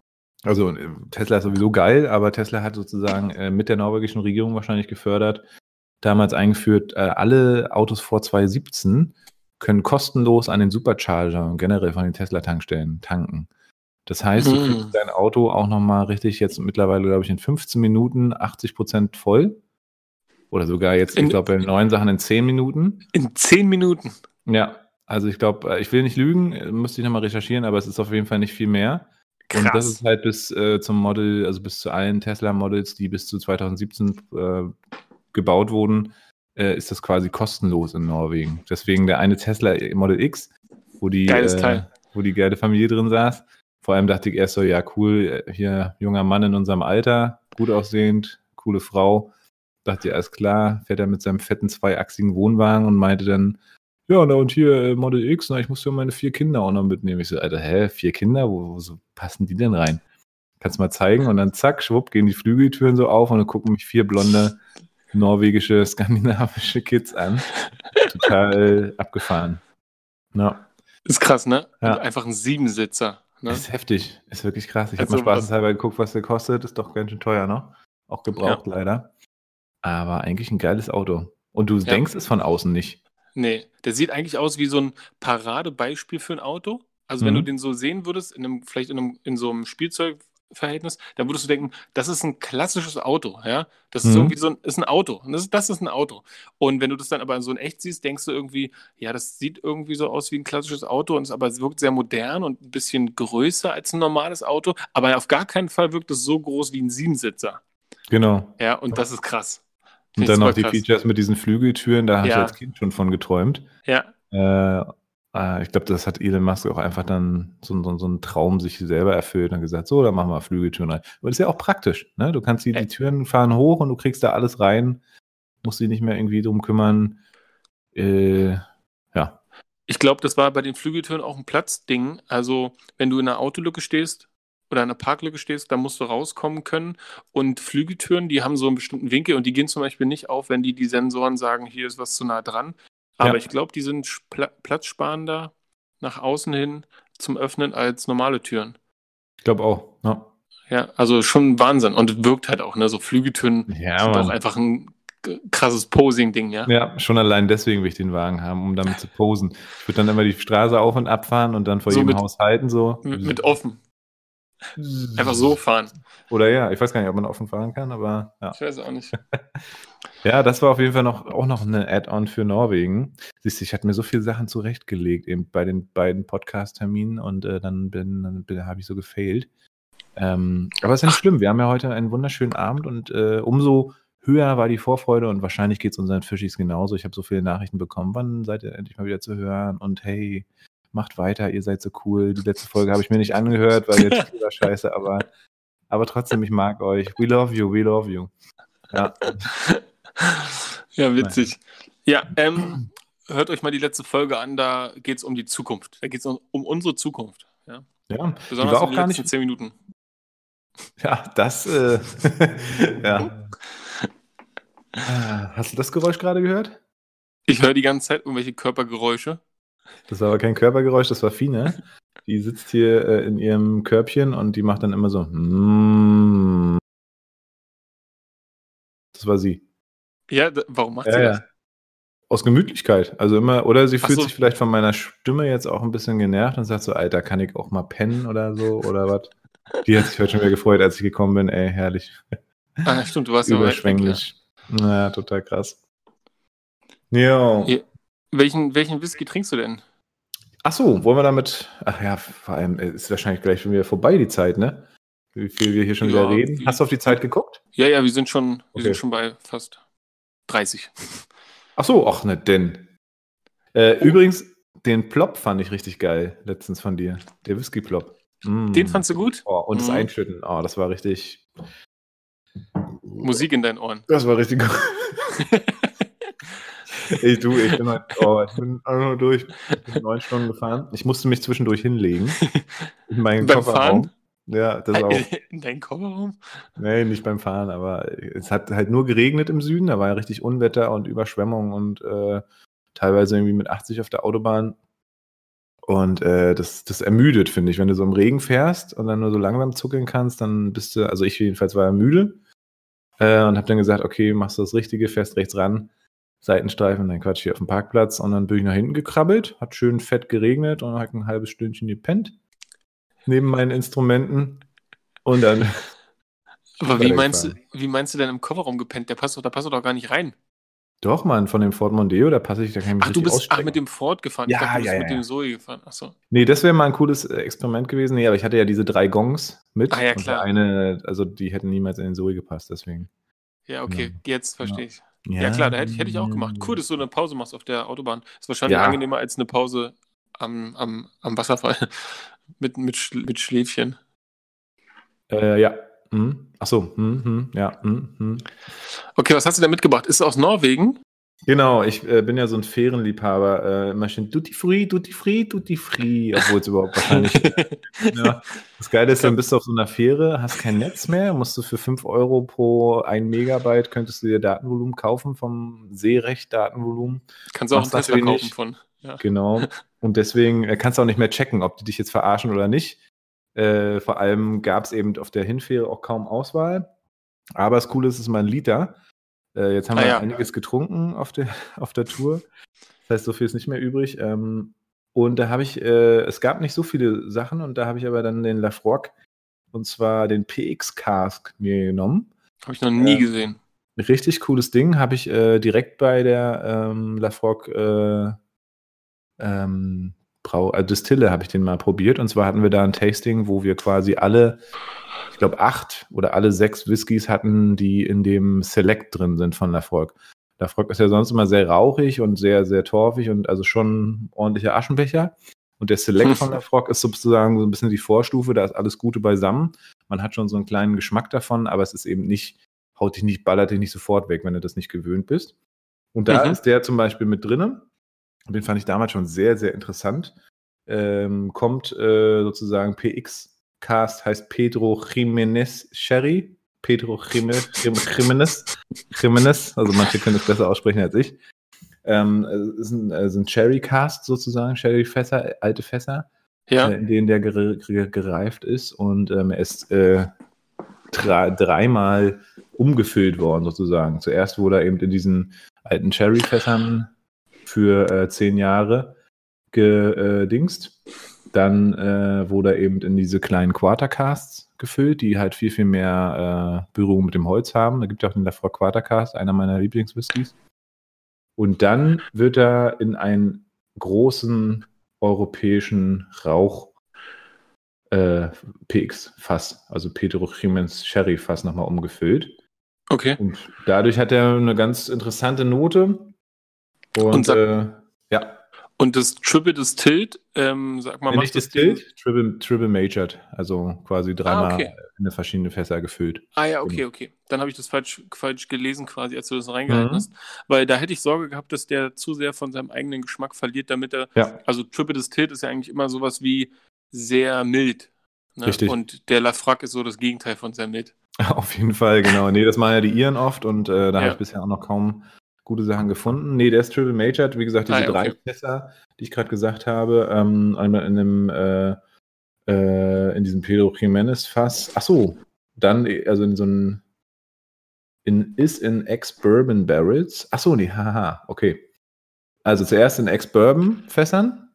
Also äh, Tesla ist sowieso geil, aber Tesla hat sozusagen äh, mit der norwegischen Regierung wahrscheinlich gefördert, damals eingeführt, äh, alle Autos vor 2017 können kostenlos an den Supercharger und generell von den Tesla-Tankstellen tanken. Das heißt, du Mhm. kriegst dein Auto auch nochmal richtig jetzt mittlerweile, glaube ich, in 15 Minuten 80 Prozent voll. Oder sogar jetzt, In- ich glaube, bei den neuen Sachen in 10 Minuten. In zehn Minuten. Ja, also ich glaube, ich will nicht lügen, äh, müsste ich nochmal recherchieren, aber es ist auf jeden Fall nicht viel mehr. Und das Krass. ist halt bis äh, zum Model, also bis zu allen Tesla-Models, die bis zu 2017 äh, gebaut wurden, äh, ist das quasi kostenlos in Norwegen. Deswegen der eine Tesla Model X, wo die, äh, wo die geile Familie drin saß. Vor allem dachte ich erst so, ja cool, hier junger Mann in unserem Alter, gut aussehend, coole Frau. Dachte ja, alles klar, fährt er mit seinem fetten zweiachsigen Wohnwagen und meinte dann, ja, na und hier äh, Model X, na, ich muss ja meine vier Kinder auch noch mitnehmen. Ich so, Alter, hä, vier Kinder? Wo, wo so passen die denn rein? Kannst du mal zeigen? Und dann zack, schwupp, gehen die Flügeltüren so auf und dann gucken mich vier blonde norwegische, skandinavische Kids an. Total abgefahren. Ja, Ist krass, ne? Ja. Einfach ein Siebensitzer. Ne? ist heftig. Ist wirklich krass. Ich habe Also mal was- spaßeshalber geguckt, was der kostet. Ist doch ganz schön teuer, ne? Auch gebraucht leider. Aber eigentlich ein geiles Auto. Und du denkst es von außen nicht. Nee, der sieht eigentlich aus wie so ein Paradebeispiel für ein Auto. Also wenn Mhm. du den so sehen würdest, in einem, vielleicht in, einem, in so einem Spielzeugverhältnis, dann würdest du denken, das ist ein klassisches Auto, ja. Das ist Mhm. irgendwie so ein, ist ein Auto. Und das, ist- das ist ein Auto. Und wenn du das dann aber so in echt siehst, denkst du irgendwie, ja, das sieht irgendwie so aus wie ein klassisches Auto und ist aber es wirkt sehr modern und ein bisschen größer als ein normales Auto. Aber auf gar keinen Fall wirkt es so groß wie ein Siebensitzer. Genau. Ja, und das ist krass. Und Find ich dann noch die krass. Features mit diesen Flügeltüren, da habe ich als Kind schon von geträumt. Ja, Äh, äh, ich glaube, das hat Elon Musk auch einfach dann so, so, so einen Traum sich selber erfüllt und gesagt, so, dann machen wir Flügeltüren rein. Aber das ist ja auch praktisch. Ne? Du kannst die, die Türen fahren hoch und du kriegst da alles rein, musst dich nicht mehr irgendwie drum kümmern. Äh, ja. Ich glaube, das war bei den Flügeltüren auch ein Platzding. Also, wenn du in einer Autolücke stehst oder in einer Parklücke stehst, dann musst du rauskommen können. Und Flügeltüren, die haben so einen bestimmten Winkel und die gehen zum Beispiel nicht auf, wenn die die Sensoren sagen, hier ist was zu nah dran. Aber Ja. ich glaube, die sind platzsparender nach außen hin zum Öffnen als normale Türen. Ich glaube auch. Ja, Ja, also schon Wahnsinn. Und es wirkt halt auch, ne? So Flügeltüren ja sind auch Mann. einfach ein krasses Posing-Ding, ja? Ja, schon allein deswegen will ich den Wagen haben, um damit zu posen. Ich würde dann immer die Straße auf und ab fahren und dann vor So jedem mit- Haus halten, so. Mit, mit offen. Einfach so fahren. Oder ja, ich weiß gar nicht, ob man offen fahren kann, aber ja. Ich weiß auch nicht. Ja, das war auf jeden Fall noch, auch noch eine Add-on für Norwegen. Siehst du, ich hatte mir so viele Sachen zurechtgelegt, eben bei den beiden Podcast-Terminen und äh, dann bin, dann bin, habe ich so gefailt. Ähm, aber ist ja nicht schlimm, wir haben ja heute einen wunderschönen Abend und äh, umso höher war die Vorfreude und wahrscheinlich geht es unseren Fischis genauso. Ich habe so viele Nachrichten bekommen, wann seid ihr endlich mal wieder zu hören und hey, macht weiter, ihr seid so cool. Die letzte Folge habe ich mir nicht angehört, weil jetzt wieder scheiße, aber, aber trotzdem, ich mag euch. We love you, we love you. Ja. Ja, witzig. Ja, ähm, hört euch mal die letzte Folge an, da geht es um die Zukunft. Da geht es um, um unsere Zukunft. Ja? Ja, die Besonders war in auch den gar letzten nicht. zehn Minuten. Ja, das. Äh, ja. Ah, Hast du das Geräusch gerade gehört? Ich höre die ganze Zeit irgendwelche Körpergeräusche. Das war aber kein Körpergeräusch, das war Fine. Die sitzt hier äh, in ihrem Körbchen und die macht dann immer so. "Mm." Das war sie. Ja, warum macht Ja, sie ja. das? Aus Gemütlichkeit. Also immer, oder sie fühlt so. sich vielleicht von meiner Stimme jetzt auch ein bisschen genervt und sagt so, Alter, kann ich auch mal pennen oder so oder was? Die hat sich heute schon wieder gefreut, als ich gekommen bin. Ey, herrlich. Ah, stimmt, du warst ja weg, Überschwänglich. Ja, total krass. Jo. Ja. Welchen, welchen Whisky trinkst du denn? Ach so, wollen wir damit. Ach ja, vor allem äh, ist wahrscheinlich gleich schon wieder vorbei die Zeit, ne? Wie viel wir hier schon Ja, wieder reden. Hast du auf die Zeit geguckt? Ja, ja, wir sind schon, wir Okay. sind schon bei fast 30. Ach so, ach ne, denn. Äh, Oh. Übrigens, den Plop fand ich richtig geil letztens von dir. Der Whisky Plop. Mm. Den fandst du gut? Oh, und das Mhm. Einschütten. Oh, das war richtig. Musik in deinen Ohren. Das war richtig gut. Ey, du, ich bin halt, oh, ich bin nur durch. Ich bin neun Stunden gefahren. Ich musste mich zwischendurch hinlegen. In meinen Beim Kofferraum. Fahren? Ja, das auch. In deinen Kofferraum? Nee, nicht beim Fahren, aber es hat halt nur geregnet im Süden. Da war ja richtig Unwetter und Überschwemmung und äh, teilweise irgendwie mit 80 auf der Autobahn. Und äh, das, das ermüdet, finde ich. Wenn du so im Regen fährst und dann nur so langsam zuckeln kannst, dann bist du, also ich jedenfalls war ja müde äh, und habe dann gesagt, okay, machst du das Richtige, fährst rechts ran, Seitenstreifen, dann Quatsch hier auf dem Parkplatz und dann bin ich nach hinten gekrabbelt, hat schön fett geregnet und hat ein halbes Stündchen gepennt neben meinen Instrumenten und dann Aber wie meinst, du, wie meinst du denn im Kofferraum gepennt? Der passt doch, da passt doch gar nicht rein. Doch, Mann, von dem Ford Mondeo, da passe ich, da kann ich mich Ach, du bist ach, mit dem Ford gefahren. Ja, ich dachte, du bist ja, mit ja. dem Zoe gefahren. Achso. Nee, das wäre mal ein cooles äh, Experiment gewesen. Nee, aber ich hatte ja diese drei Gongs mit. Ah, ja, klar. eine, also die hätten niemals in den Zoe gepasst, deswegen. Ja, okay, Genau. jetzt verstehe ich. Ja. klar, da hätte ich, hätte ich auch gemacht. Cool, dass du eine Pause machst auf der Autobahn. Ist wahrscheinlich Ja. angenehmer als eine Pause am, am, am Wasserfall mit, mit, Schl- mit Schläfchen. Äh, ja. Hm. Ach so. Hm, hm, ja. Hm, hm. Okay, was hast du denn mitgebracht? Ist es aus Norwegen? Genau, ich äh, bin ja so ein Fährenliebhaber. Äh, immer schön Duty Free, Duty Free, Duty Free, obwohl es überhaupt wahrscheinlich. ja. Das Geile ist, dann bist du auf so einer Fähre, hast kein Netz mehr, musst du für 5 Euro pro 1 Megabyte könntest du dir Datenvolumen kaufen vom Seerecht-Datenvolumen. Kannst du auch einen Machst Tesla kaufen von. Ja. Genau. Und deswegen äh, kannst du auch nicht mehr checken, ob die dich jetzt verarschen oder nicht. Äh, vor allem gab es eben auf der Hinfähre auch kaum Auswahl. Aber das Coole ist, es ist mal ein Liter. Äh, jetzt haben Ah, wir ja. einiges getrunken auf der, auf der Tour. Das heißt, so viel ist nicht mehr übrig. Ähm, und da habe ich, äh, es gab nicht so viele Sachen und da habe ich aber dann den Lafroig und zwar den PX Cask mir genommen. Habe ich noch nie Ja. gesehen. Richtig cooles Ding. Habe ich äh, direkt bei der ähm, Lafroig äh, ähm, Brau äh, Distille habe ich den mal probiert. Und zwar hatten wir da ein Tasting, wo wir quasi alle, ich glaube, acht oder alle sechs Whiskys hatten, die in dem Select drin sind von Lafroig. Lafroig ist ja sonst immer sehr rauchig und sehr, sehr torfig und also schon ordentlicher Aschenbecher. Und der Select von Lafroig ist sozusagen so ein bisschen die Vorstufe, da ist alles Gute beisammen. Man hat schon so einen kleinen Geschmack davon, aber es ist eben nicht, haut dich nicht, ballert dich nicht sofort weg, wenn du das nicht gewöhnt bist. Und da Mhm. ist der zum Beispiel mit drinnen. Den fand ich damals schon sehr, sehr interessant. Ähm, kommt äh, sozusagen PX Cast heißt Pedro Jiménez Sherry. Pedro Jiménez. Jiménez, also manche können es besser aussprechen als ich. Ähm, es ist ein, äh, sind Sherry Cast sozusagen, Sherry Fässer, alte Fässer Ja. äh, in denen der gere- gere- gereift ist und ähm, er ist äh, drei, dreimal umgefüllt worden sozusagen. Zuerst wurde er eben in diesen alten Cherry-Fässern für äh, zehn Jahre gedingst. Dann äh, wurde er eben in diese kleinen Quartercasts gefüllt, die halt viel, viel mehr äh, Berührung mit dem Holz haben. Da gibt es auch den Lafroy Quartercast, einer meiner Lieblingswhiskys. Und dann wird er in einen großen europäischen Rauch äh, PX-Fass, also Pedro Jiménez Sherry-Fass nochmal umgefüllt. Okay. Und dadurch hat er eine ganz interessante Note. Und, Und äh, ja, Und das Triple Distilled, ähm, sag mal, nicht das Ding- distilled, triple, triple majored, also quasi dreimal okay. in eine verschiedene Fässer gefüllt. Ah ja, okay, Genau. okay. Dann habe ich das falsch, falsch gelesen quasi, als du das reingehalten Mhm. hast. Weil da hätte ich Sorge gehabt, dass der zu sehr von seinem eigenen Geschmack verliert, damit er, Ja, also Triple Distilled ist ja eigentlich immer sowas wie sehr mild. Ne? Richtig. Und der Lafrac ist so das Gegenteil von sehr mild. auf jeden Fall, genau. Nee, das machen ja die Iren oft und äh, da Ja. habe ich bisher auch noch kaum gute Sachen gefunden. Nee, der ist triple majored, wie gesagt, diese Ah, ja, drei okay. Fässer, die ich gerade gesagt habe, ähm, einmal in dem äh, äh, in diesem Pedro Jimenez Fass. Ach so, dann also in so einem in ist in Ex-Bourbon Barrels. Ach so, nee, haha, okay. Also zuerst in Ex-Bourbon Fässern,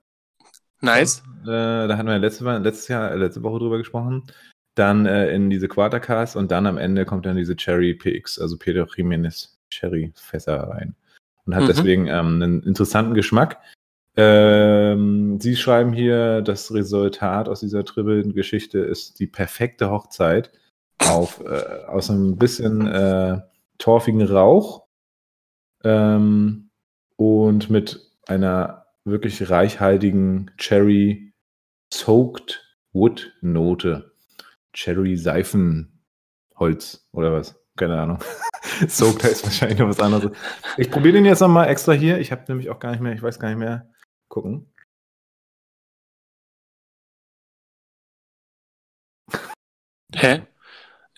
Nice. Äh, da hatten wir letzte, letztes Jahr, äh, letzte Woche drüber gesprochen. Dann äh, in diese Quartercast und dann am Ende kommt dann diese Cherry PX, also Pedro Jiménez Cherry Fässer rein. Und hat Mhm. deswegen ähm, einen interessanten Geschmack. Ähm, Sie schreiben hier, das Resultat aus dieser Tribbeln-Geschichte ist die perfekte Hochzeit auf, äh, aus einem bisschen äh, torfigen Rauch ähm, und mit einer wirklich reichhaltigen Cherry Soaked Wood Note. Cherry Seifenholz oder was? Keine Ahnung. Soaked heißt wahrscheinlich noch was anderes. Ich probiere den jetzt nochmal extra hier. Ich habe nämlich auch gar nicht mehr, ich weiß gar nicht mehr. Gucken. Hä?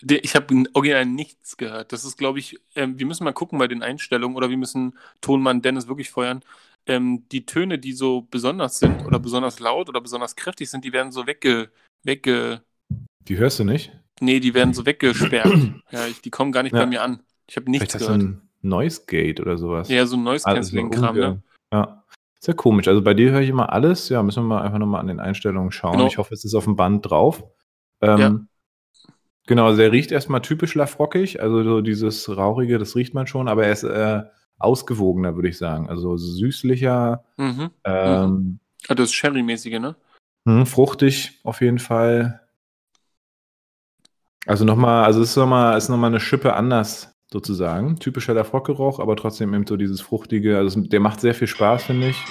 Ich habe original nichts gehört. Das ist, glaube ich, ähm, wir müssen mal gucken bei den Einstellungen oder wir müssen Tonmann Dennis wirklich feuern. Ähm, die Töne, die so besonders sind oder besonders laut oder besonders kräftig sind, die werden so wegge, wegge, Die hörst du nicht? Nee, die werden so weggesperrt. ja, ich, die kommen gar nicht Ja. bei mir an. Ich habe nichts Vielleicht hast du gehört. ein Noise Gate oder sowas. Ja, so ein Noise mal Kram, ne? Ja. Ist ja komisch. Also bei dir höre ich immer alles. Ja, müssen wir mal einfach nochmal an den Einstellungen schauen. Genau. Ich hoffe, es ist auf dem Band drauf. Ähm, Ja. Genau, also der riecht erstmal typisch lafrockig. Also so dieses Rauchige, das riecht man schon, aber er ist äh, ausgewogener, würde ich sagen. Also süßlicher, Mhm. ähm, Ah, das Sherry-mäßige, ne? hm, fruchtig auf jeden Fall. Also nochmal, also es ist nochmal, ist nochmal eine Schippe anders sozusagen. Typischer Lafrock-Geruch, aber trotzdem eben so dieses fruchtige. Also es, der macht sehr viel Spaß, finde ich.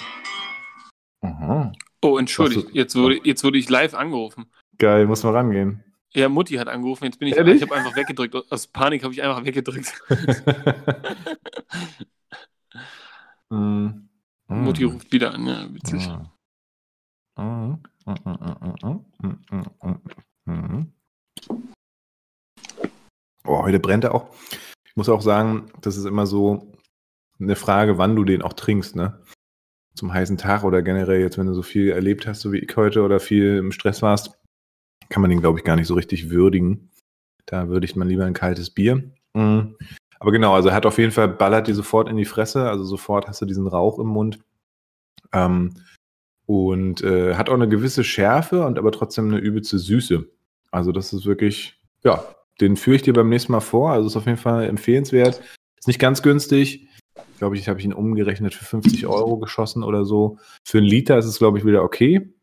Aha. Oh, entschuldigt. Jetzt wurde, jetzt wurde ich live angerufen. Geil, muss man rangehen. Ja, Mutti hat angerufen. Jetzt bin ich, Ehrlich? ich habe einfach weggedrückt. Aus Panik habe ich einfach weggedrückt. Mm. Mutti ruft wieder an. Ja, witzig. Mm. Mm, mm, mm, mm, mm, mm, mm, mm. Oh, heute brennt er auch. Ich muss auch sagen, das ist immer so eine Frage, wann du den auch trinkst, ne? Zum heißen Tag oder generell jetzt, wenn du so viel erlebt hast, so wie ich heute oder viel im Stress warst, kann man den, glaube ich, gar nicht so richtig würdigen. Da würdigt man lieber ein kaltes Bier. Mm. Aber genau, also hat auf jeden Fall, ballert die sofort in die Fresse, also sofort hast du diesen Rauch im Mund. Ähm, und äh, hat auch eine gewisse Schärfe und aber trotzdem eine übelste Süße. Also das ist wirklich, ja, den führe ich dir beim nächsten Mal vor. Also ist auf jeden Fall empfehlenswert. Ist nicht ganz günstig. Ich glaube, ich habe ihn umgerechnet für 50 Euro geschossen oder so. Für einen Liter ist es, glaube ich, wieder okay.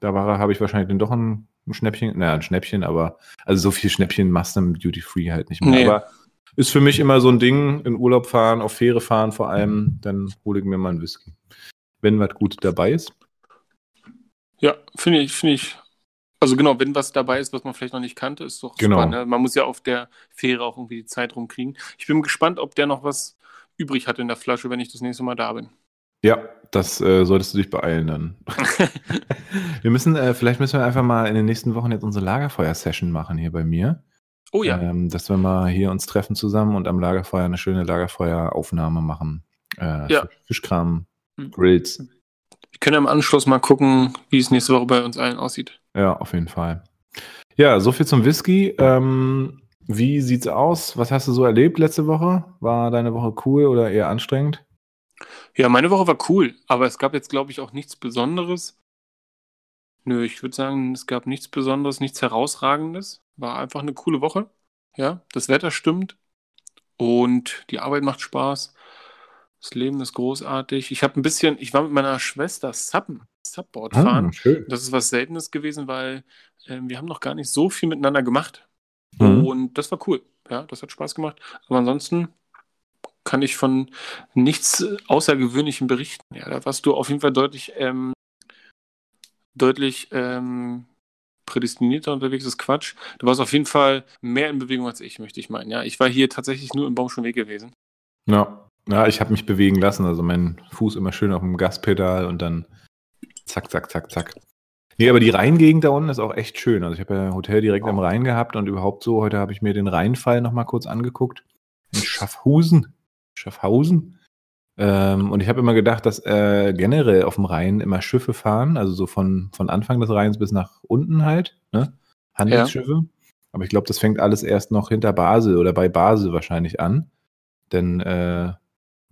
Da habe ich wahrscheinlich dann doch ein, ein Schnäppchen, naja, ein Schnäppchen, aber also so viel Schnäppchen machst du im Duty Free halt nicht mehr. Nee. Aber ist für mich immer so ein Ding, in Urlaub fahren, auf Fähre fahren vor allem, dann hole ich mir mal einen Whisky. Wenn was Gutes dabei ist. Ja, finde ich, finde ich. Also genau, wenn was dabei ist, was man vielleicht noch nicht kannte, ist doch Genau. spannend. ne? Man muss ja auf der Fähre auch irgendwie die Zeit rumkriegen. Ich bin gespannt, ob der noch was übrig hat in der Flasche, wenn ich das nächste Mal da bin. Ja, das äh, solltest du dich beeilen dann. wir müssen, äh, vielleicht müssen wir einfach mal in den nächsten Wochen jetzt unsere Lagerfeuer-Session machen hier bei mir. oh ja, Ähm, dass wir mal hier uns treffen zusammen und am Lagerfeuer eine schöne Lagerfeueraufnahme machen. Äh, Ja. Fischkram, Mhm. Grills. wir können im Anschluss mal gucken, wie es nächste Woche bei uns allen aussieht. Ja, auf jeden Fall. Ja, so viel zum Whisky. Ähm, wie sieht's aus? Was hast du so erlebt letzte Woche? War deine Woche cool oder eher anstrengend? Ja, meine Woche war cool, aber es gab jetzt, glaube ich, auch nichts Besonderes. Nö, ich würde sagen, es gab nichts Besonderes, nichts Herausragendes. War einfach eine coole Woche. Ja, das Wetter stimmt und die Arbeit macht Spaß. Das Leben ist großartig. Ich habe ein bisschen, ich war mit meiner Schwester Suppen, Subboard Ah, fahren. schön. Das ist was Seltenes gewesen, weil ähm, wir haben noch gar nicht so viel miteinander gemacht. Mhm. Und das war cool. Ja, das hat Spaß gemacht. Aber ansonsten kann ich von nichts äh, Außergewöhnlichem berichten. Ja, da warst du auf jeden Fall deutlich, ähm, deutlich ähm, prädestinierter unterwegs, ist Quatsch. Du warst auf jeden Fall mehr in Bewegung als ich, möchte ich meinen. Ja, ich war hier tatsächlich nur im Baumschen Weg gewesen. Ja, ja ich habe mich bewegen lassen. Also mein Fuß immer schön auf dem Gaspedal und dann zack, zack, zack, zack. Nee, aber die Rheingegend da unten ist auch echt schön. Also ich habe ja ein Hotel direkt am Rhein gehabt und überhaupt so, heute habe ich mir den Rheinfall nochmal kurz angeguckt. In Schaffhausen. Schaffhausen. Ähm, und ich habe immer gedacht, dass äh, generell auf dem Rhein immer Schiffe fahren, also so von, von Anfang des Rheins bis nach unten halt, ne? Handelsschiffe. Aber ich glaube, das fängt alles erst noch hinter Basel oder bei Basel wahrscheinlich an. Denn, äh,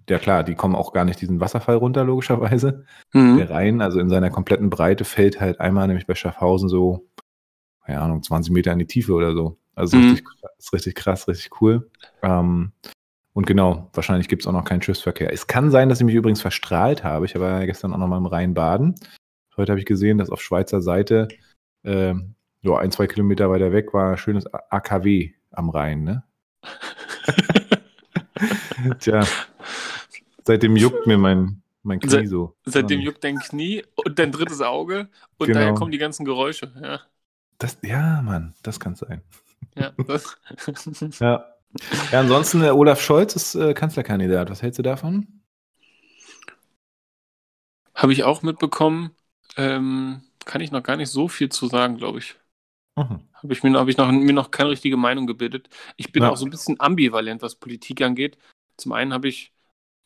ja klar, die kommen auch gar nicht diesen Wasserfall runter, logischerweise. Mhm. Der Rhein, also in seiner kompletten Breite, fällt halt einmal, nämlich bei Schaffhausen, so, keine Ahnung, 20 Meter in die Tiefe oder so. Also Mhm. richtig, ist richtig krass, richtig cool. Ähm, und genau, wahrscheinlich gibt es auch noch keinen Schiffsverkehr. Es kann sein, dass ich mich übrigens verstrahlt habe. Ich war ja gestern auch noch mal im Rhein baden. Heute habe ich gesehen, dass auf Schweizer Seite, ähm, so ein, zwei Kilometer weiter weg, war ein schönes AKW am Rhein, ne? Tja, seitdem juckt mir mein, mein Knie Seit- so. Seitdem Ja. juckt dein Knie und dein drittes Auge und Genau. daher kommen die ganzen Geräusche. Ja, Das, ja, Mann, das kann sein. ja. Das, Ja. Ja, ansonsten, äh, Olaf Scholz ist äh, Kanzlerkandidat. Was hältst du davon? Habe ich auch mitbekommen. Ähm, kann ich noch gar nicht so viel zu sagen, glaube ich. Mhm. Habe ich mir, noch- hab ich noch, mir noch keine richtige Meinung gebildet. Ich bin Ja. auch so ein bisschen ambivalent, was Politik angeht. Zum einen habe ich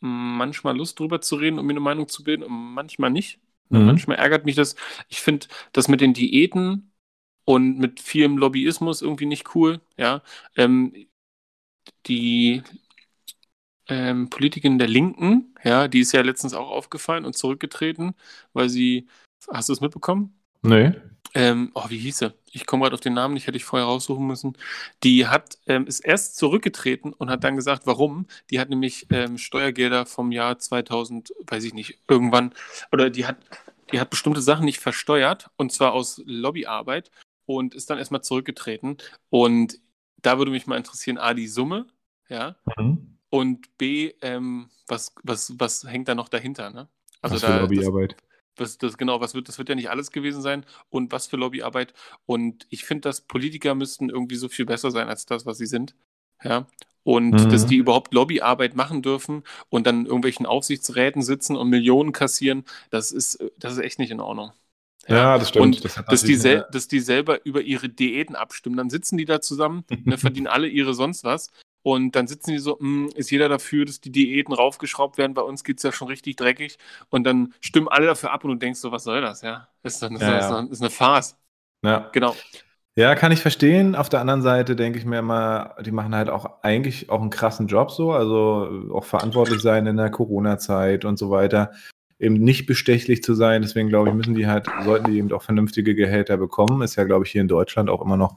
manchmal Lust drüber zu reden, um mir eine Meinung zu bilden, und manchmal nicht. Mhm. Manchmal ärgert mich das. Ich finde das mit den Diäten und mit vielem Lobbyismus irgendwie nicht cool. Ja, ähm, die ähm, Politikerin der Linken, ja, die ist ja letztens auch aufgefallen und zurückgetreten, weil sie, hast du es mitbekommen? Nee. Ähm, oh, wie hieß sie? Ich komme gerade auf den Namen nicht, hätte ich vorher raussuchen müssen. Die hat, ähm, ist erst zurückgetreten und hat dann gesagt, warum. Die hat nämlich ähm, Steuergelder vom Jahr 2000, weiß ich nicht, irgendwann, oder die hat, die hat bestimmte Sachen nicht versteuert und zwar aus Lobbyarbeit und ist dann erstmal zurückgetreten. Und da würde mich mal interessieren, A, die Summe, ja, Mhm. und B, ähm, was, was, was hängt da noch dahinter, ne? Also Was für da, das, Lobbyarbeit. Was, das genau, was wird, das wird ja nicht alles gewesen sein und was für Lobbyarbeit. Und ich finde, dass Politiker müssten irgendwie so viel besser sein als das, was sie sind. Ja. Und Mhm. dass die überhaupt Lobbyarbeit machen dürfen und dann in irgendwelchen Aufsichtsräten sitzen und Millionen kassieren, das ist, das ist echt nicht in Ordnung. Ja, das stimmt. Und Das dass die, sel dass die selber über ihre Diäten abstimmen. Dann sitzen die da zusammen, ne, verdienen alle ihre sonst was. Und dann sitzen die so, "Hm, ist jeder dafür, dass die Diäten raufgeschraubt werden? Bei uns geht es ja schon richtig dreckig. Und dann stimmen alle dafür ab und du denkst so, was soll das? Ja, ist, doch- ist, Ja, ja. ist eine Farce. ja. Genau. ja, kann ich verstehen. Auf der anderen Seite denke ich mir immer, die machen halt auch eigentlich auch einen krassen Job so, also auch verantwortlich sein in der Corona-Zeit und so weiter. Eben nicht bestechlich zu sein, deswegen glaube ich, müssen die halt, sollten die eben auch vernünftige Gehälter bekommen. Ist ja, glaube ich, hier in Deutschland auch immer noch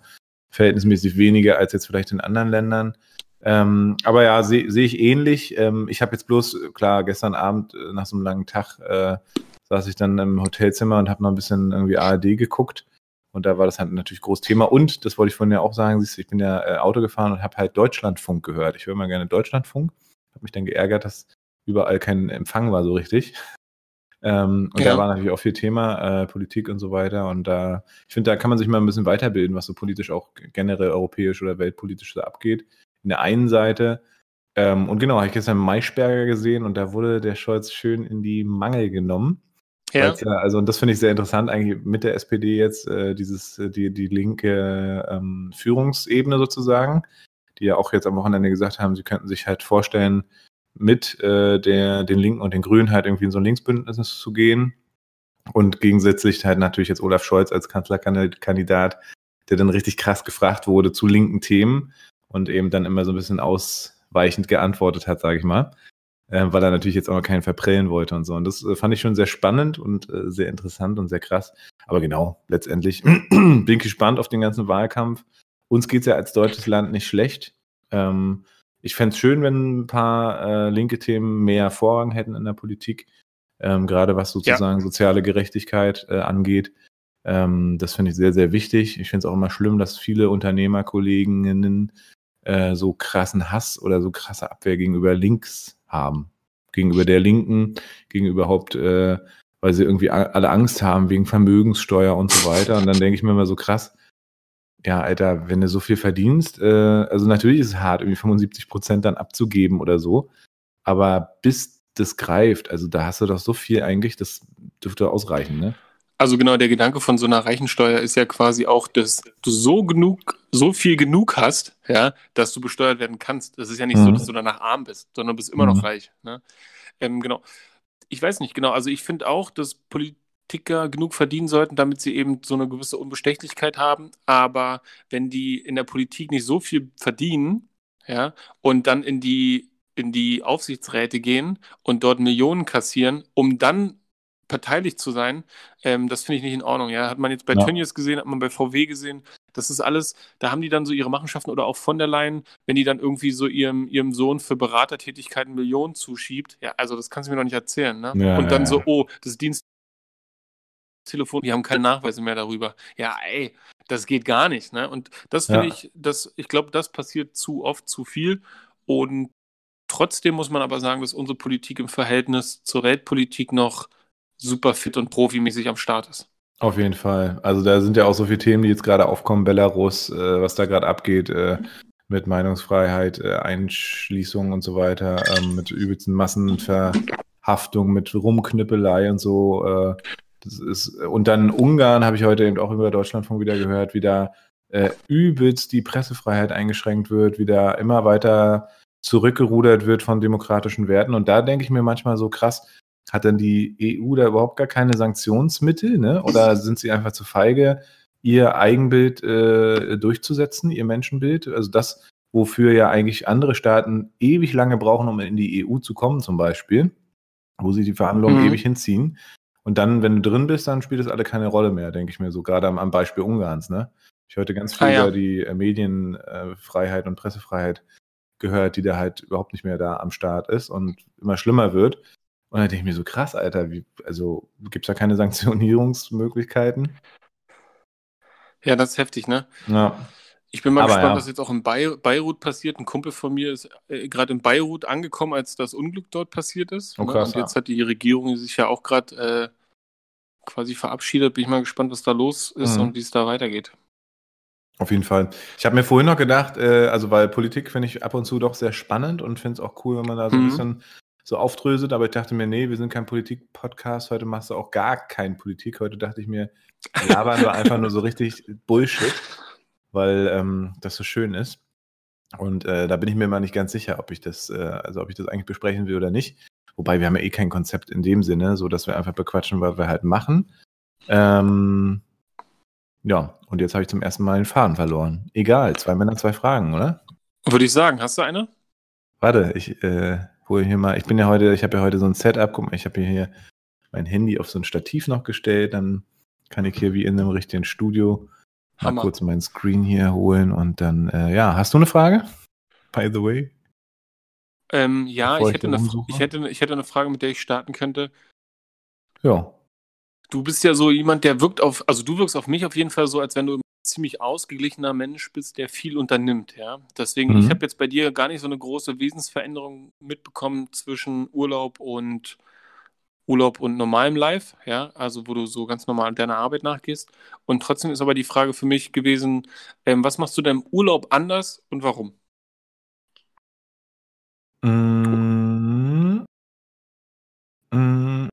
verhältnismäßig weniger als jetzt vielleicht in anderen Ländern. Ähm, aber ja, sehe seh ich ähnlich. Ähm, ich habe jetzt bloß, klar, gestern Abend äh, nach so einem langen Tag äh, saß ich dann im Hotelzimmer und habe noch ein bisschen irgendwie ARD geguckt. Und da war das halt natürlich groß Thema. Und, das wollte ich vorhin ja auch sagen, siehst du, ich bin ja äh, Auto gefahren und habe halt Deutschlandfunk gehört. Ich höre mal gerne Deutschlandfunk. Habe mich dann geärgert, dass überall kein Empfang war so richtig. Ähm, und Ja. da war natürlich auch viel Thema, äh, Politik und so weiter. Und da, ich finde, da kann man sich mal ein bisschen weiterbilden, was so politisch auch generell europäisch oder weltpolitisch so abgeht. In der einen Seite, ähm, und genau, habe ich gestern Maischberger gesehen und da wurde der Scholz schön in die Mangel genommen. Ja. Ja, also und das finde ich sehr interessant, eigentlich mit der SPD jetzt, äh, dieses, äh, die, die linke ähm, Führungsebene sozusagen, die ja auch jetzt am Wochenende gesagt haben, sie könnten sich halt vorstellen, mit äh, der, den Linken und den Grünen halt irgendwie in so ein Linksbündnis zu gehen. Und gegensätzlich halt natürlich jetzt Olaf Scholz als Kanzlerkandidat, der dann richtig krass gefragt wurde zu linken Themen. Und eben dann immer so ein bisschen ausweichend geantwortet hat, sage ich mal, äh, weil er natürlich jetzt auch noch keinen verprellen wollte und so. Und das äh, fand ich schon sehr spannend und äh, sehr interessant und sehr krass. Aber genau, letztendlich bin ich gespannt auf den ganzen Wahlkampf. Uns geht's ja als deutsches Land nicht schlecht. Ähm, ich fände es schön, wenn ein paar äh, linke Themen mehr Vorrang hätten in der Politik, ähm, gerade was sozusagen ja. soziale Gerechtigkeit äh, angeht. Ähm, das finde ich sehr, sehr wichtig. Ich finde es auch immer schlimm, dass viele Unternehmerkolleginnen äh, so krassen Hass oder so krasse Abwehr gegenüber links haben. Gegenüber der Linken, gegenüber überhaupt, äh, weil sie irgendwie alle Angst haben wegen Vermögenssteuer und so weiter. Und dann denke ich mir immer so krass, ja, Alter, wenn du so viel verdienst, äh, also natürlich ist es hart, irgendwie 75 Prozent dann abzugeben oder so, aber bis das greift, also da hast du doch so viel eigentlich, das dürfte ausreichen, ne? Also genau, der Gedanke von so einer Reichensteuer ist ja quasi auch, dass du so genug, so viel genug hast, ja, dass du besteuert werden kannst. Das ist ja nicht mhm. so, dass du danach arm bist, sondern du bist immer mhm. noch reich. Ne? Ähm, genau. Ich weiß nicht genau, also ich finde auch, dass Politik Ticker genug verdienen sollten, damit sie eben so eine gewisse Unbestechlichkeit haben. Aber wenn die in der Politik nicht so viel verdienen, ja, und dann in die, in die Aufsichtsräte gehen und dort Millionen kassieren, um dann parteilich zu sein, ähm, das finde ich nicht in Ordnung. Ja, hat man jetzt bei ja. Tönnies gesehen, hat man bei VW gesehen. Das ist alles, da haben die dann so ihre Machenschaften oder auch von der Leyen, wenn die dann irgendwie so ihrem, ihrem Sohn für Beratertätigkeiten Millionen zuschiebt. Ja, also das kannst du mir doch nicht erzählen. Ne? Ja, und dann ja, so, oh, das Dienst Telefon, die haben keine Nachweise mehr darüber. Ja, ey, das geht gar nicht. Ne? Und das finde ich, das, ich glaube, das passiert zu oft, zu viel. Und trotzdem muss man aber sagen, dass unsere Politik im Verhältnis zur Weltpolitik noch super fit und profimäßig am Start ist. Auf jeden Fall. Also da sind ja auch so viele Themen, die jetzt gerade aufkommen, Belarus, äh, was da gerade abgeht, äh, mit Meinungsfreiheit, äh, Einschließung und so weiter, ähm, mit übelsten Massenverhaftung, mit Rumknüppelei und so. Äh, das ist, und dann Ungarn habe ich heute eben auch über Deutschlandfunk wieder gehört, wie da äh, übelst die Pressefreiheit eingeschränkt wird, wie da immer weiter zurückgerudert wird von demokratischen Werten. Und da denke ich mir manchmal so krass, hat denn die EU da überhaupt gar keine Sanktionsmittel, ne? Oder sind sie einfach zu feige, ihr Eigenbild äh, durchzusetzen, ihr Menschenbild? Also das, wofür ja eigentlich andere Staaten ewig lange brauchen, um in die EU zu kommen, zum Beispiel, wo sie die Verhandlungen mhm. ewig hinziehen. Und dann, wenn du drin bist, dann spielt es alle keine Rolle mehr, denke ich mir so, gerade am, am Beispiel Ungarns. Ne? Ich heute ganz viel ah, ja. über die äh, Medienfreiheit und Pressefreiheit gehört, die da halt überhaupt nicht mehr da am Start ist und immer schlimmer wird. Und dann denke ich mir so, krass, Alter, wie, also gibt es da keine Sanktionierungsmöglichkeiten? Ja, das ist heftig, ne? Ja. Ich bin mal Aber gespannt, ja. was jetzt auch in Beirut passiert. Ein Kumpel von mir ist äh, gerade in Beirut angekommen, als das Unglück dort passiert ist. Oh, krass, und jetzt ja. hat die Regierung sich ja auch gerade äh, quasi verabschiedet. Bin ich mal gespannt, was da los ist mhm. und wie es da weitergeht. Auf jeden Fall. Ich habe mir vorhin noch gedacht, äh, also weil Politik finde ich ab und zu doch sehr spannend und finde es auch cool, wenn man da so ein mhm. bisschen so aufdröselt, aber ich dachte mir, nee, wir sind kein Politik-Podcast, heute machst du auch gar kein Politik. Heute dachte ich mir, labern wir einfach nur so richtig Bullshit weil ähm, das so schön ist. Und äh, da bin ich mir mal nicht ganz sicher, ob ich das, äh, also ob ich das eigentlich besprechen will oder nicht. Wobei wir haben ja eh kein Konzept in dem Sinne, so dass wir einfach bequatschen, was wir halt machen. Ähm, ja, und jetzt habe ich zum ersten Mal den Faden verloren. Egal, zwei Männer, zwei Fragen, oder? Würde ich sagen. Hast du eine? Warte, ich äh, hole hier mal. Ich bin ja heute, ich habe ja heute so ein Setup. Guck mal, ich habe hier mein Handy auf so ein Stativ noch gestellt. Dann kann ich hier wie in einem richtigen Studio Hammer. Mal kurz meinen Screen hier holen und dann, äh, ja, hast du eine Frage? By the way? Ähm, ja, ich, hätte, eine, ich, hätte, ich hätte eine Frage, mit der ich starten könnte. Ja. Du bist ja so jemand, der wirkt auf, also du wirkst auf mich auf jeden Fall so, als wenn du ziemlich ausgeglichener Mensch bist, der viel unternimmt, ja. Deswegen, mhm. ich habe jetzt bei dir gar nicht so eine große Wesensveränderung mitbekommen zwischen Urlaub und Urlaub und normalem Live, ja, also wo du so ganz normal deiner Arbeit nachgehst. Und trotzdem ist aber die Frage für mich gewesen, ähm, was machst du denn im Urlaub anders und warum? Mm, mm,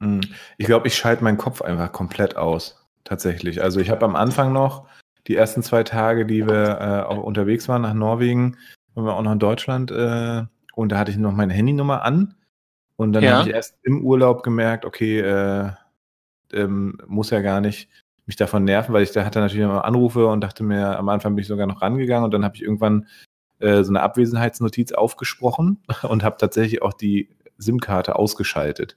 mm, ich glaube, ich schalte meinen Kopf einfach komplett aus, tatsächlich. Also ich habe am Anfang noch die ersten zwei Tage, die wir äh, auch unterwegs waren nach Norwegen, waren wir auch noch in Deutschland äh, und da hatte ich noch meine Handynummer an und dann ja. habe ich erst im Urlaub gemerkt, okay, äh, ähm, muss ja gar nicht mich davon nerven, weil ich da hatte natürlich immer Anrufe und dachte mir, am Anfang bin ich sogar noch rangegangen und dann habe ich irgendwann äh, so eine Abwesenheitsnotiz aufgesprochen und habe tatsächlich auch die SIM-Karte ausgeschaltet.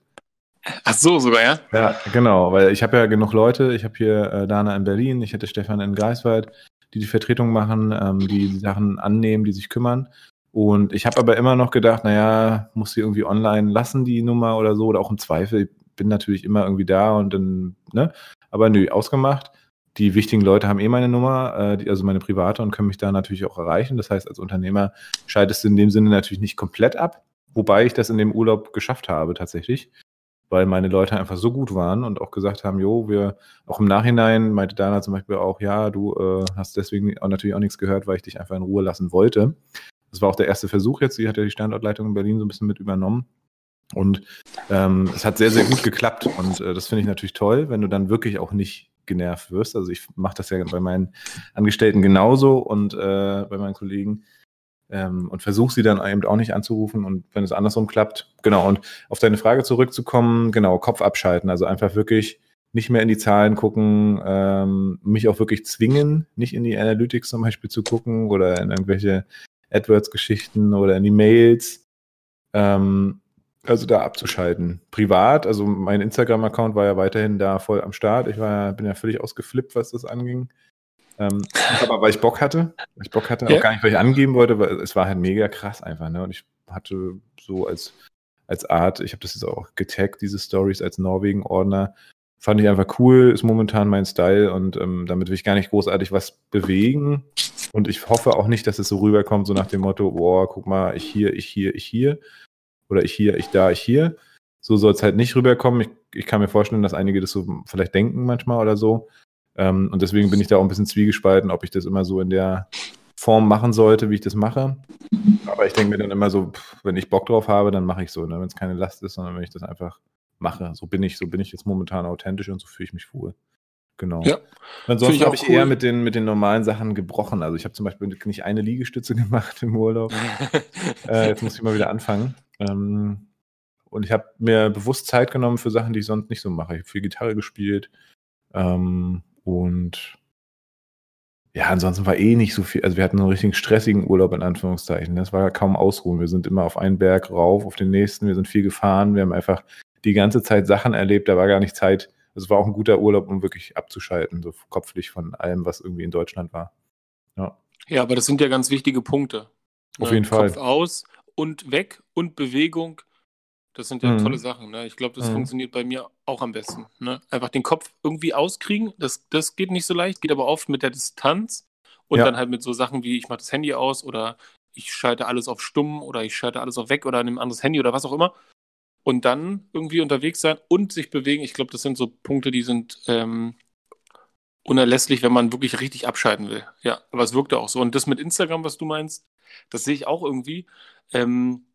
Ach so, sogar, ja? Ja, genau, weil ich habe ja genug Leute. Ich habe hier äh, Dana in Berlin, ich hätte Stefan in Greifswald, die die Vertretung machen, ähm, die die Sachen annehmen, die sich kümmern. Und ich habe aber immer noch gedacht, naja, muss sie irgendwie online lassen, die Nummer oder so, oder auch im Zweifel. Ich bin natürlich immer irgendwie da und dann, ne? Aber nö, ausgemacht. Die wichtigen Leute haben eh meine Nummer, äh, die, also meine private und können mich da natürlich auch erreichen. Das heißt, als Unternehmer scheidest du in dem Sinne natürlich nicht komplett ab, wobei ich das in dem Urlaub geschafft habe tatsächlich weil meine Leute einfach so gut waren und auch gesagt haben, jo, wir, auch im Nachhinein meinte Dana zum Beispiel auch, ja, du äh, hast deswegen auch natürlich auch nichts gehört, weil ich dich einfach in Ruhe lassen wollte. Das war auch der erste Versuch jetzt, sie hat ja die Standortleitung in Berlin so ein bisschen mit übernommen. Und ähm, es hat sehr, sehr gut geklappt und äh, das finde ich natürlich toll, wenn du dann wirklich auch nicht genervt wirst. Also ich mache das ja bei meinen Angestellten genauso und äh, bei meinen Kollegen ähm, und versuche sie dann eben auch nicht anzurufen und wenn es andersrum klappt, genau. Und auf deine Frage zurückzukommen, genau, Kopf abschalten, also einfach wirklich nicht mehr in die Zahlen gucken, ähm, mich auch wirklich zwingen, nicht in die Analytics zum Beispiel zu gucken oder in irgendwelche AdWords-Geschichten oder in die Mails. Ähm, also da abzuschalten. Privat, also mein Instagram-Account war ja weiterhin da voll am Start. Ich war, bin ja völlig ausgeflippt, was das anging. Ähm, aber weil ich Bock hatte, weil ich Bock hatte, ja. auch gar nicht, weil ich angeben wollte, weil es war halt mega krass einfach, ne? Und ich hatte so als, als Art, ich habe das jetzt auch getaggt, diese Stories als Norwegen-Ordner. Fand ich einfach cool, ist momentan mein Style und ähm, damit will ich gar nicht großartig was bewegen. Und ich hoffe auch nicht, dass es so rüberkommt, so nach dem Motto, boah, guck mal, ich hier, ich hier, ich hier. Oder ich hier, ich da, ich hier. So soll es halt nicht rüberkommen. Ich, ich kann mir vorstellen, dass einige das so vielleicht denken manchmal oder so. Ähm, und deswegen bin ich da auch ein bisschen zwiegespalten, ob ich das immer so in der Form machen sollte, wie ich das mache. Aber ich denke mir dann immer so, pff, wenn ich Bock drauf habe, dann mache ich so, ne? wenn es keine Last ist, sondern wenn ich das einfach mache. So bin ich, so bin ich jetzt momentan authentisch und so fühle ich mich wohl. Genau. Ja. Ansonsten habe ich cool. eher mit den, mit den normalen Sachen gebrochen. Also ich habe zum Beispiel nicht eine Liegestütze gemacht im Urlaub. äh, jetzt muss ich mal wieder anfangen. Ähm, und ich habe mir bewusst Zeit genommen für Sachen, die ich sonst nicht so mache. Ich habe viel Gitarre gespielt. Ähm, und ja, ansonsten war eh nicht so viel. Also wir hatten einen richtig stressigen Urlaub in Anführungszeichen. Das war kaum Ausruhen. Wir sind immer auf einen Berg rauf, auf den nächsten. Wir sind viel gefahren. Wir haben einfach die ganze Zeit Sachen erlebt. Da war gar nicht Zeit. Es war auch ein guter Urlaub, um wirklich abzuschalten, so kopflich von allem, was irgendwie in Deutschland war. Ja, ja aber das sind ja ganz wichtige Punkte. Auf ne? jeden Fall. Kopf aus und weg und Bewegung das sind ja mhm. tolle Sachen. Ne? Ich glaube, das mhm. funktioniert bei mir auch am besten. Ne? Einfach den Kopf irgendwie auskriegen, das, das geht nicht so leicht, geht aber oft mit der Distanz und ja. dann halt mit so Sachen wie, ich mache das Handy aus oder ich schalte alles auf stumm oder ich schalte alles auf weg oder nehme ein anderes Handy oder was auch immer. Und dann irgendwie unterwegs sein und sich bewegen. Ich glaube, das sind so Punkte, die sind ähm, unerlässlich, wenn man wirklich richtig abschalten will. Ja, aber es wirkte auch so. Und das mit Instagram, was du meinst, das sehe ich auch irgendwie. Ähm,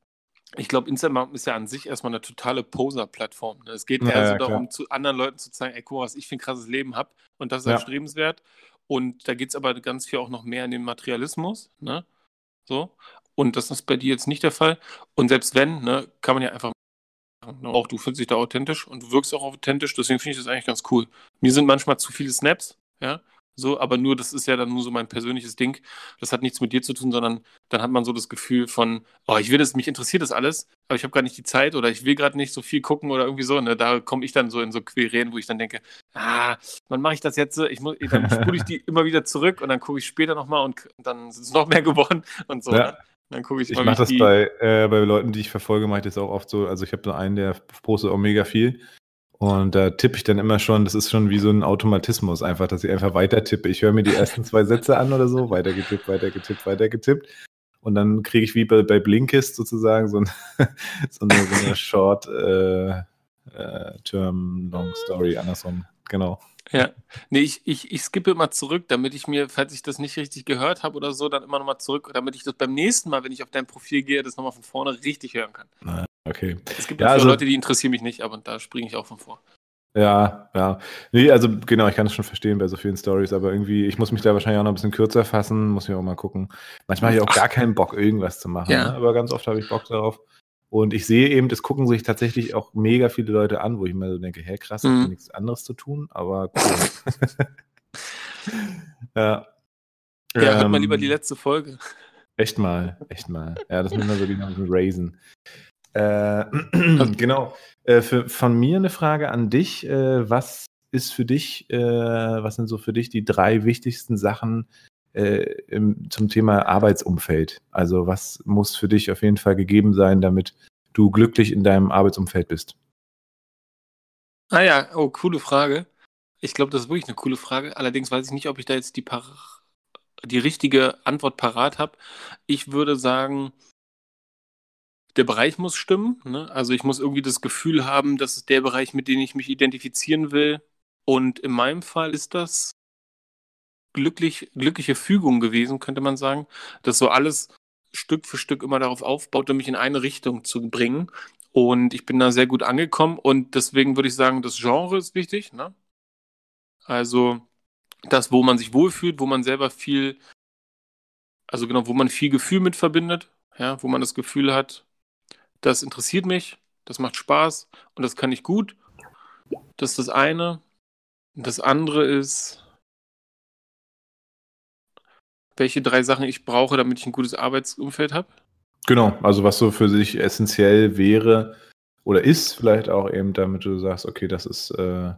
ich glaube, Instagram ist ja an sich erstmal eine totale Poser-Plattform. Ne? Es geht ja, eher so darum, zu anderen Leuten zu zeigen, ey, guck mal, was ich für ein krasses Leben habe und das ist ja. erstrebenswert. Und da geht es aber ganz viel auch noch mehr in den Materialismus. Ne? So. Und das ist bei dir jetzt nicht der Fall. Und selbst wenn, ne, kann man ja einfach machen. Ne? Auch du fühlst dich da authentisch und du wirkst auch authentisch, deswegen finde ich das eigentlich ganz cool. Mir sind manchmal zu viele Snaps, ja, so, aber nur, das ist ja dann nur so mein persönliches Ding. Das hat nichts mit dir zu tun, sondern dann hat man so das Gefühl von, oh, ich will das, mich interessiert das alles, aber ich habe gar nicht die Zeit oder ich will gerade nicht so viel gucken oder irgendwie so. Ne? Da komme ich dann so in so Querelen, wo ich dann denke, ah, wann mache ich das jetzt? Ich muss, dann spule ich die immer wieder zurück und dann gucke ich später nochmal und dann sind es noch mehr geworden und so. Ja. Ne? Dann gucke ich Ich mache das bei, äh, bei Leuten, die ich verfolge, mache ich das auch oft so. Also ich habe da einen, der postet auch mega viel. Und da tippe ich dann immer schon, das ist schon wie so ein Automatismus einfach, dass ich einfach weiter tippe. Ich höre mir die ersten zwei Sätze an oder so, weiter getippt, weiter getippt, weiter getippt. Und dann kriege ich wie bei, bei Blinkist sozusagen so, ein, so, eine, so eine Short äh, äh, Term Long Story andersrum. Genau. Ja, nee, ich, ich, ich skippe immer zurück, damit ich mir, falls ich das nicht richtig gehört habe oder so, dann immer nochmal zurück, damit ich das beim nächsten Mal, wenn ich auf dein Profil gehe, das nochmal von vorne richtig hören kann. Okay. Es gibt ja, also, Leute, die interessieren mich nicht, aber da springe ich auch von vor. Ja, ja. Nee, also genau, ich kann es schon verstehen bei so vielen Stories, aber irgendwie, ich muss mich da wahrscheinlich auch noch ein bisschen kürzer fassen, muss ich auch mal gucken. Manchmal habe ich auch gar keinen Bock, irgendwas zu machen, ja. ne? aber ganz oft habe ich Bock darauf. Und ich sehe eben, das gucken sich tatsächlich auch mega viele Leute an, wo ich mir so denke, hä, krass, mhm. ich nichts anderes zu tun, aber cool. ja. Ja, ähm, hört mal lieber die ähm, letzte Folge. Echt mal, echt mal. Ja, das müssen wir so die ganzen Raisen. Äh, genau. Äh, für, von mir eine Frage an dich. Äh, was ist für dich, äh, was sind so für dich die drei wichtigsten Sachen, äh, im, zum Thema Arbeitsumfeld? Also was muss für dich auf jeden Fall gegeben sein, damit du glücklich in deinem Arbeitsumfeld bist? Ah ja, oh, coole Frage. Ich glaube, das ist wirklich eine coole Frage. Allerdings weiß ich nicht, ob ich da jetzt die, die richtige Antwort parat habe. Ich würde sagen, der Bereich muss stimmen. Ne? Also ich muss irgendwie das Gefühl haben, das ist der Bereich, mit dem ich mich identifizieren will. Und in meinem Fall ist das glücklich, glückliche Fügung gewesen, könnte man sagen, dass so alles Stück für Stück immer darauf aufbaute, mich in eine Richtung zu bringen. Und ich bin da sehr gut angekommen und deswegen würde ich sagen, das Genre ist wichtig. Ne? Also das, wo man sich wohlfühlt, wo man selber viel, also genau, wo man viel Gefühl mit verbindet, ja, wo man das Gefühl hat, das interessiert mich, das macht Spaß und das kann ich gut. Das ist das eine. Das andere ist, welche drei Sachen ich brauche, damit ich ein gutes Arbeitsumfeld habe? Genau, also was so für sich essentiell wäre oder ist vielleicht auch eben, damit du sagst, okay, das ist, äh, also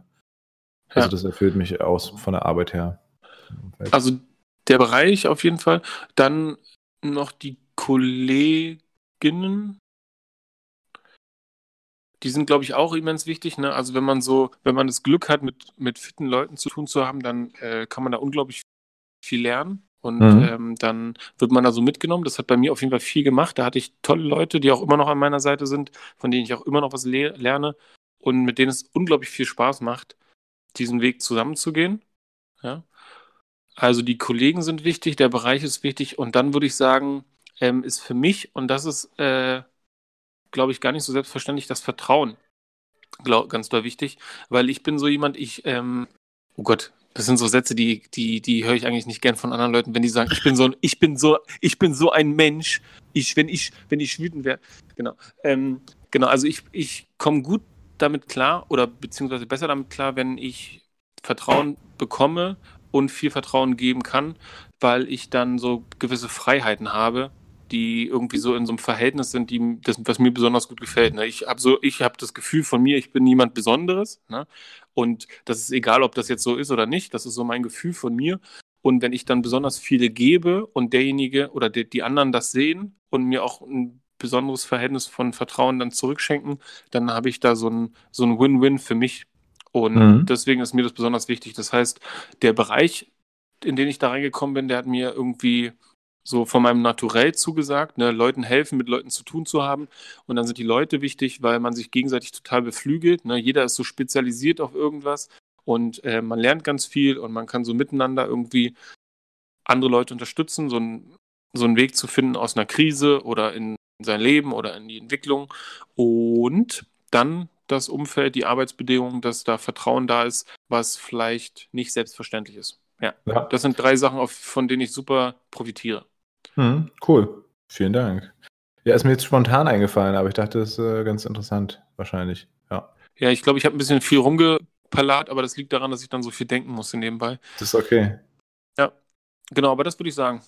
ja. das erfüllt mich aus von der Arbeit her. Also der Bereich auf jeden Fall. Dann noch die Kolleginnen. Die sind, glaube ich, auch immens wichtig. Ne? Also wenn man so, wenn man das Glück hat, mit, mit fitten Leuten zu tun zu haben, dann äh, kann man da unglaublich viel lernen. Und mhm. ähm, dann wird man da so mitgenommen. Das hat bei mir auf jeden Fall viel gemacht. Da hatte ich tolle Leute, die auch immer noch an meiner Seite sind, von denen ich auch immer noch was le lerne und mit denen es unglaublich viel Spaß macht, diesen Weg zusammenzugehen. Ja. Also die Kollegen sind wichtig, der Bereich ist wichtig und dann würde ich sagen, ähm, ist für mich, und das ist, äh, glaube ich, gar nicht so selbstverständlich, das Vertrauen glaub, ganz doll wichtig, weil ich bin so jemand, ich, ähm, oh Gott, das sind so Sätze, die, die, die höre ich eigentlich nicht gern von anderen Leuten, wenn die sagen, ich bin so, ich bin so, ich bin so ein Mensch. Ich, wenn ich, wenn ich wütend wäre. Genau. Ähm, genau, also ich, ich komme gut damit klar oder beziehungsweise besser damit klar, wenn ich Vertrauen bekomme und viel Vertrauen geben kann, weil ich dann so gewisse Freiheiten habe, die irgendwie so in so einem Verhältnis sind, die, das, was mir besonders gut gefällt. Ne? Ich habe so, ich habe das Gefühl von mir, ich bin niemand Besonderes. Ne? Und das ist egal, ob das jetzt so ist oder nicht. Das ist so mein Gefühl von mir. Und wenn ich dann besonders viele gebe und derjenige oder die, die anderen das sehen und mir auch ein besonderes Verhältnis von Vertrauen dann zurückschenken, dann habe ich da so ein, so ein Win-Win für mich. Und mhm. deswegen ist mir das besonders wichtig. Das heißt, der Bereich, in den ich da reingekommen bin, der hat mir irgendwie so von meinem Naturell zugesagt, ne, Leuten helfen, mit Leuten zu tun zu haben. Und dann sind die Leute wichtig, weil man sich gegenseitig total beflügelt. Ne? Jeder ist so spezialisiert auf irgendwas und äh, man lernt ganz viel und man kann so miteinander irgendwie andere Leute unterstützen, so, ein, so einen Weg zu finden aus einer Krise oder in sein Leben oder in die Entwicklung. Und dann das Umfeld, die Arbeitsbedingungen, dass da Vertrauen da ist, was vielleicht nicht selbstverständlich ist. Ja, ja. das sind drei Sachen, von denen ich super profitiere. Hm, cool. Vielen Dank. Ja, ist mir jetzt spontan eingefallen, aber ich dachte, das ist äh, ganz interessant, wahrscheinlich. Ja, ja ich glaube, ich habe ein bisschen viel rumgepallert, aber das liegt daran, dass ich dann so viel denken musste nebenbei. Das ist okay. Ja, genau, aber das würde ich sagen.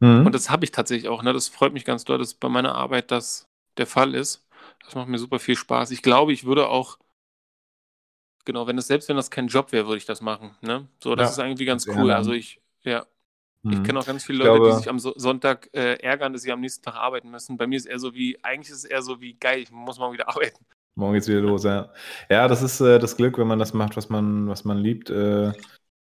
Mhm. Und das habe ich tatsächlich auch. Ne? Das freut mich ganz doll, dass bei meiner Arbeit das der Fall ist. Das macht mir super viel Spaß. Ich glaube, ich würde auch, genau, wenn es selbst wenn das kein Job wäre, würde ich das machen. Ne? So, das ja, ist irgendwie ganz cool. Also ich, ja, ich mhm. kenne auch ganz viele Leute, glaube, die sich am Sonntag äh, ärgern, dass sie am nächsten Tag arbeiten müssen. Bei mir ist es eher so wie, eigentlich ist es eher so wie, geil, ich muss morgen wieder arbeiten. Morgen geht's wieder los, ja. Ja, das ist äh, das Glück, wenn man das macht, was man, was man liebt. Äh,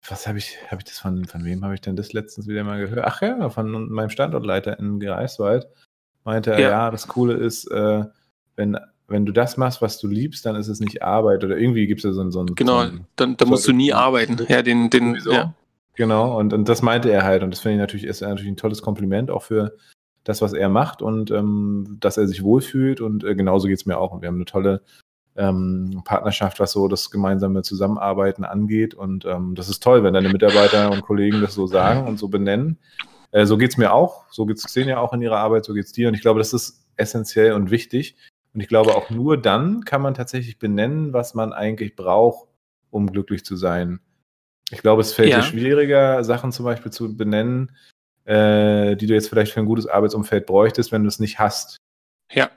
was habe ich, habe ich das von, von wem habe ich denn das letztens wieder mal gehört? Ach ja, von meinem Standortleiter in Greifswald. Meinte er, ja. ja, das Coole ist, äh, wenn, wenn du das machst, was du liebst, dann ist es nicht Arbeit oder irgendwie gibt es ja so, so einen. Genau, so einen, dann, dann musst du nie arbeiten. Ja, den, den, ja. Genau, und, und das meinte er halt. Und das finde ich natürlich, ist natürlich ein tolles Kompliment auch für das, was er macht und ähm, dass er sich wohlfühlt. Und äh, genauso geht es mir auch. Und wir haben eine tolle ähm, Partnerschaft, was so das gemeinsame Zusammenarbeiten angeht. Und ähm, das ist toll, wenn deine Mitarbeiter und Kollegen das so sagen und so benennen. Äh, so geht es mir auch. So geht es Xenia auch in ihrer Arbeit, so geht es dir. Und ich glaube, das ist essentiell und wichtig, Und ich glaube, auch nur dann kann man tatsächlich benennen, was man eigentlich braucht, um glücklich zu sein. Ich glaube, es fällt Ja. dir schwieriger, Sachen zum Beispiel zu benennen, äh, die du jetzt vielleicht für ein gutes Arbeitsumfeld bräuchtest, wenn du es nicht hast. Ja,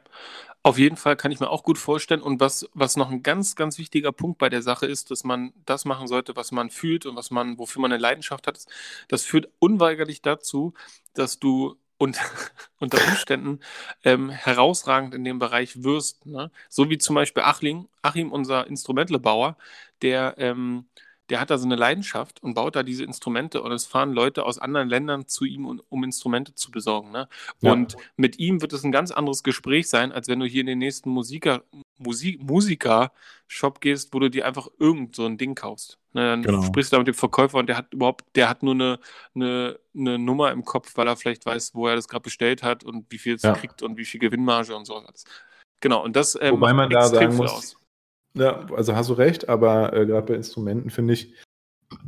auf jeden Fall kann ich mir auch gut vorstellen. Und was, was noch ein ganz, ganz wichtiger Punkt bei der Sache ist, dass man das machen sollte, was man fühlt und was man, wofür man eine Leidenschaft hat. Das führt unweigerlich dazu, dass du und, unter Umständen ähm, herausragend in dem Bereich wirst. Ne? So wie zum Beispiel Achim, Achim unser Instrumentlebauer, der, ähm, der hat da so eine Leidenschaft und baut da diese Instrumente und es fahren Leute aus anderen Ländern zu ihm, um, um Instrumente zu besorgen. Ne? Ja. Und mit ihm wird es ein ganz anderes Gespräch sein, als wenn du hier in den nächsten Musiker, Musik, Musiker-Shop gehst, wo du dir einfach irgend so ein Ding kaufst. Ne, dann Genau. sprichst du da mit dem Verkäufer und der hat überhaupt, der hat nur eine, eine, eine Nummer im Kopf, weil er vielleicht weiß, wo er das gerade bestellt hat und wie viel es Ja. kriegt und wie viel Gewinnmarge und so alles. Genau, und das ähm, Wobei man da sagen muss, Ja, also hast du recht, aber äh, gerade bei Instrumenten finde ich,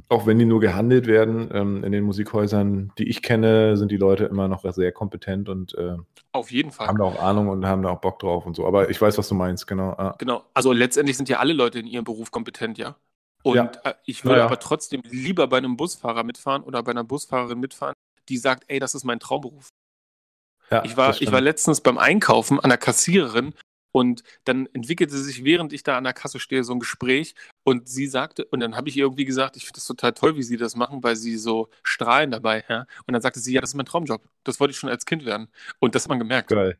auch wenn die nur gehandelt werden, ähm, in den Musikhäusern, die ich kenne, sind die Leute immer noch sehr kompetent und äh, Auf jeden Fall. haben da auch Ahnung und haben da auch Bock drauf und so. Aber ich weiß, was du meinst, genau. Ah. Genau, also letztendlich sind ja alle Leute in ihrem Beruf kompetent, ja. Und Ja. äh, ich würde Ja, aber trotzdem lieber bei einem Busfahrer mitfahren oder bei einer Busfahrerin mitfahren, die sagt, ey, das ist mein Traumberuf. Ja, Ich war, ich war letztens beim Einkaufen an der Kassiererin und dann entwickelte sich, während ich da an der Kasse stehe, so ein Gespräch und sie sagte, und dann habe ich ihr irgendwie gesagt, ich finde das total toll, wie sie das machen, weil sie so strahlen dabei, ja. Und dann sagte sie, ja, das ist mein Traumjob. Das wollte ich schon als Kind werden. Und das hat man gemerkt. geil.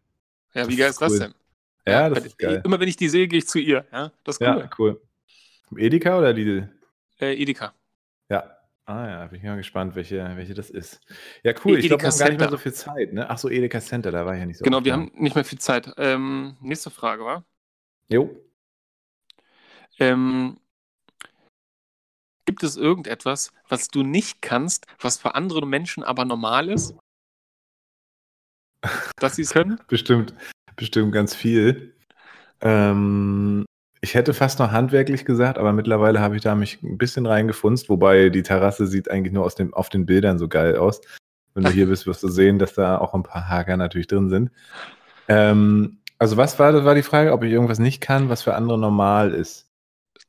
Ja, wie geil ist ist das cool. denn? Ja, das ist geil. Immer wenn ich die sehe, gehe ich zu ihr. Ja, das ist cool. Ja, cool. Edeka oder Lidl? Äh, Edeka. Ja. Ah ja, bin ich mal gespannt, welche, welche das ist. Ja, cool. Ich Edeka glaube, wir haben gar nicht mehr so viel Zeit. Ne? Ach so, Edeka Center, da war ich ja nicht so. Genau, oft, wir ja. haben nicht mehr viel Zeit. Ähm, nächste Frage, war? Jo. Ähm, gibt es irgendetwas, was du nicht kannst, was für andere Menschen aber normal ist? Dass sie es können? Bestimmt, bestimmt ganz viel. Ähm, ich hätte fast noch handwerklich gesagt, aber mittlerweile habe ich da mich ein bisschen reingefunzt, wobei die Terrasse sieht eigentlich nur aus dem, auf den Bildern so geil aus. Wenn du hier bist, wirst du sehen, dass da auch ein paar Haker natürlich drin sind. Ähm, also was war, das war die Frage, ob ich irgendwas nicht kann, was für andere normal ist.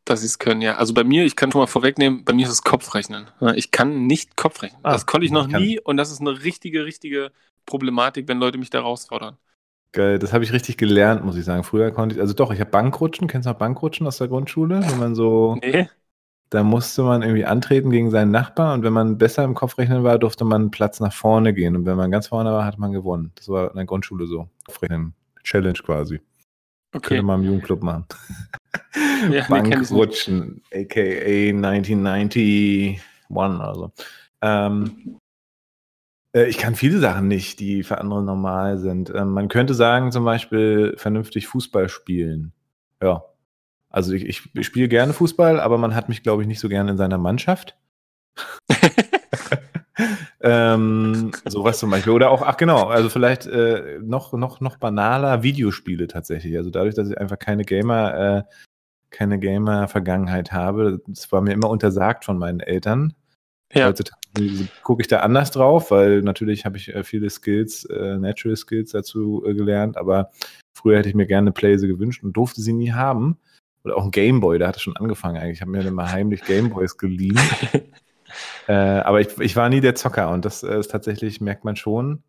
Dass sie es können, ja. Also bei mir, ich kann schon mal vorwegnehmen, bei mir ist es Kopfrechnen. Ich kann nicht Kopfrechnen. Ah, das konnte ich noch ich nie und das ist eine richtige, richtige Problematik, wenn Leute mich da herausfordern. Geil, das habe ich richtig gelernt, muss ich sagen. Früher konnte ich, also doch, ich habe Bankrutschen, kennst du noch Bankrutschen aus der Grundschule? Wenn man so, Nee? da musste man irgendwie antreten gegen seinen Nachbar und wenn man besser im Kopfrechnen war, durfte man einen Platz nach vorne gehen und wenn man ganz vorne war, hat man gewonnen. Das war in der Grundschule so. Kopfrechnen, Challenge quasi. Okay. Könnte man im Jugendclub machen. Ja. Bankrutschen, aka 1991 oder so. Ähm, äh, ich kann viele Sachen nicht, die für andere normal sind. Ähm, man könnte sagen, zum Beispiel vernünftig Fußball spielen. Ja. Also ich, ich, ich spiele gerne Fußball, aber man hat mich, glaube ich, nicht so gerne in seiner Mannschaft. ähm, sowas zum Beispiel. Oder auch, ach genau, also vielleicht äh, noch, noch, noch banaler Videospiele tatsächlich. Also dadurch, dass ich einfach keine Gamer, äh, keine Gamer-Vergangenheit habe, das war mir immer untersagt von meinen Eltern. Ja. Heutzutage gucke ich da anders drauf, weil natürlich habe ich äh, viele Skills, äh, Natural Skills dazu äh, gelernt, aber früher hätte ich mir gerne eine Playse gewünscht und durfte sie nie haben. Oder auch ein Gameboy, da hat es schon angefangen eigentlich. Ich habe mir dann mal heimlich Gameboys geliehen. äh, aber ich, ich war nie der Zocker und das ist tatsächlich, merkt man schon,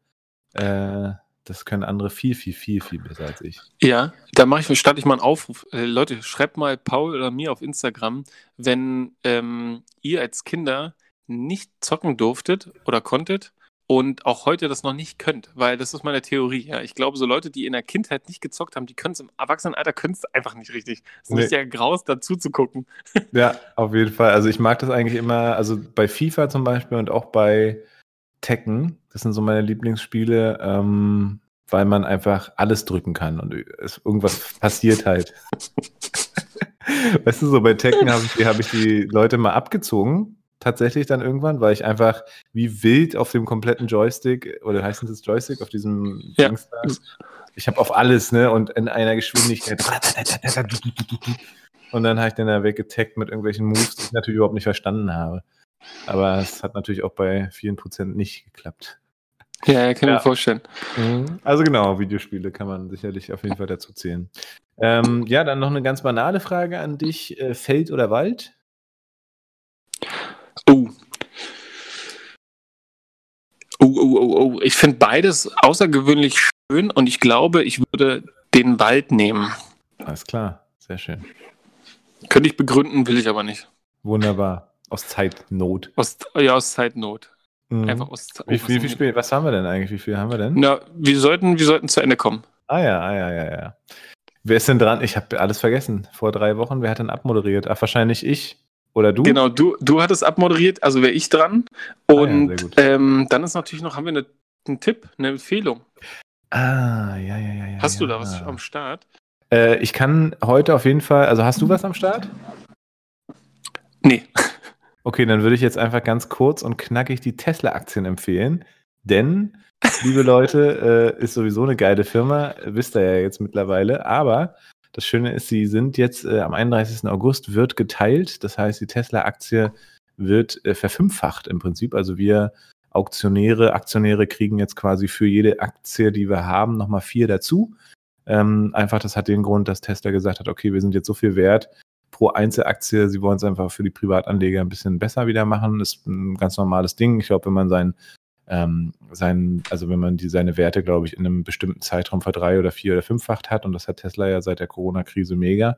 das können andere viel, viel, viel, viel besser als ich. Ja, da mache ich, starte ich mal einen Aufruf. Leute, schreibt mal Paul oder mir auf Instagram, wenn ähm, ihr als Kinder nicht zocken durftet oder konntet und auch heute das noch nicht könnt, weil das ist meine Theorie. Ja, ich glaube, so Leute, die in der Kindheit nicht gezockt haben, die können es im Erwachsenenalter können es einfach nicht richtig. Es ist Nee. richtiger Graus, dazu zu gucken. Ja, auf jeden Fall. Also ich mag das eigentlich immer, also bei FIFA zum Beispiel und auch bei Tekken, das sind so meine Lieblingsspiele, ähm, weil man einfach alles drücken kann und es, irgendwas passiert halt. weißt du, so bei Tekken habe ich, hab ich die Leute mal abgezogen, tatsächlich dann irgendwann, weil ich einfach wie wild auf dem kompletten Joystick, oder heißt es Joystick, auf diesem Ja. Dings da, ich habe auf alles, ne, und in einer Geschwindigkeit. Und dann habe ich den da weggetaggt mit irgendwelchen Moves, die ich natürlich überhaupt nicht verstanden habe. Aber es hat natürlich auch bei vielen Prozent nicht geklappt. Ja, kann ich Ja. mir vorstellen. Mhm. Also genau, Videospiele kann man sicherlich auf jeden Fall dazu zählen. Ähm, ja, dann noch eine ganz banale Frage an dich. Äh, Feld oder Wald? Oh. Oh, oh, oh, oh. Ich finde beides außergewöhnlich schön und ich glaube, ich würde den Wald nehmen. Alles klar, sehr schön. Könnte ich begründen, will ich aber nicht. Wunderbar. Aus Zeitnot. Aus, ja, aus Zeitnot. Mhm. Einfach aus Wie, wie viel? Was haben wir denn eigentlich? Wie viel haben wir denn? Na, wir sollten, wir sollten zu Ende kommen. Ah ja, ah ja, ja, ja. Wer ist denn dran? Ich habe alles vergessen. Vor drei Wochen, wer hat denn abmoderiert? Ach, wahrscheinlich ich. Oder du? Genau, du, du hattest abmoderiert, also wäre ich dran. Ah ja, Und sehr gut. ähm, dann ist natürlich noch, haben wir eine, einen Tipp, eine Empfehlung. Ah, ja, ja, ja. ja Hast ja. du da was am Start? Äh, ich kann heute auf jeden Fall, also hast du was am Start? Nee. Okay, dann würde ich jetzt einfach ganz kurz und knackig die Tesla-Aktien empfehlen. Denn, liebe Leute, äh, ist sowieso eine geile Firma, wisst ihr ja jetzt mittlerweile. Aber das Schöne ist, sie sind jetzt äh, am 31. August wird geteilt. Das heißt, die Tesla-Aktie wird äh, verfünffacht im Prinzip. Also wir Auktionäre, Aktionäre kriegen jetzt quasi für jede Aktie, die wir haben, nochmal vier dazu. Ähm, einfach, das hat den Grund, dass Tesla gesagt hat, okay, wir sind jetzt so viel wert pro Einzelaktie. Sie wollen es einfach für die Privatanleger ein bisschen besser wieder machen. Das ist ein ganz normales Ding. Ich glaube, wenn man sein, ähm, sein, also wenn man die, seine Werte, glaube ich, in einem bestimmten Zeitraum verdrei- oder vier- oder fünffacht hat, und das hat Tesla ja seit der Corona-Krise mega.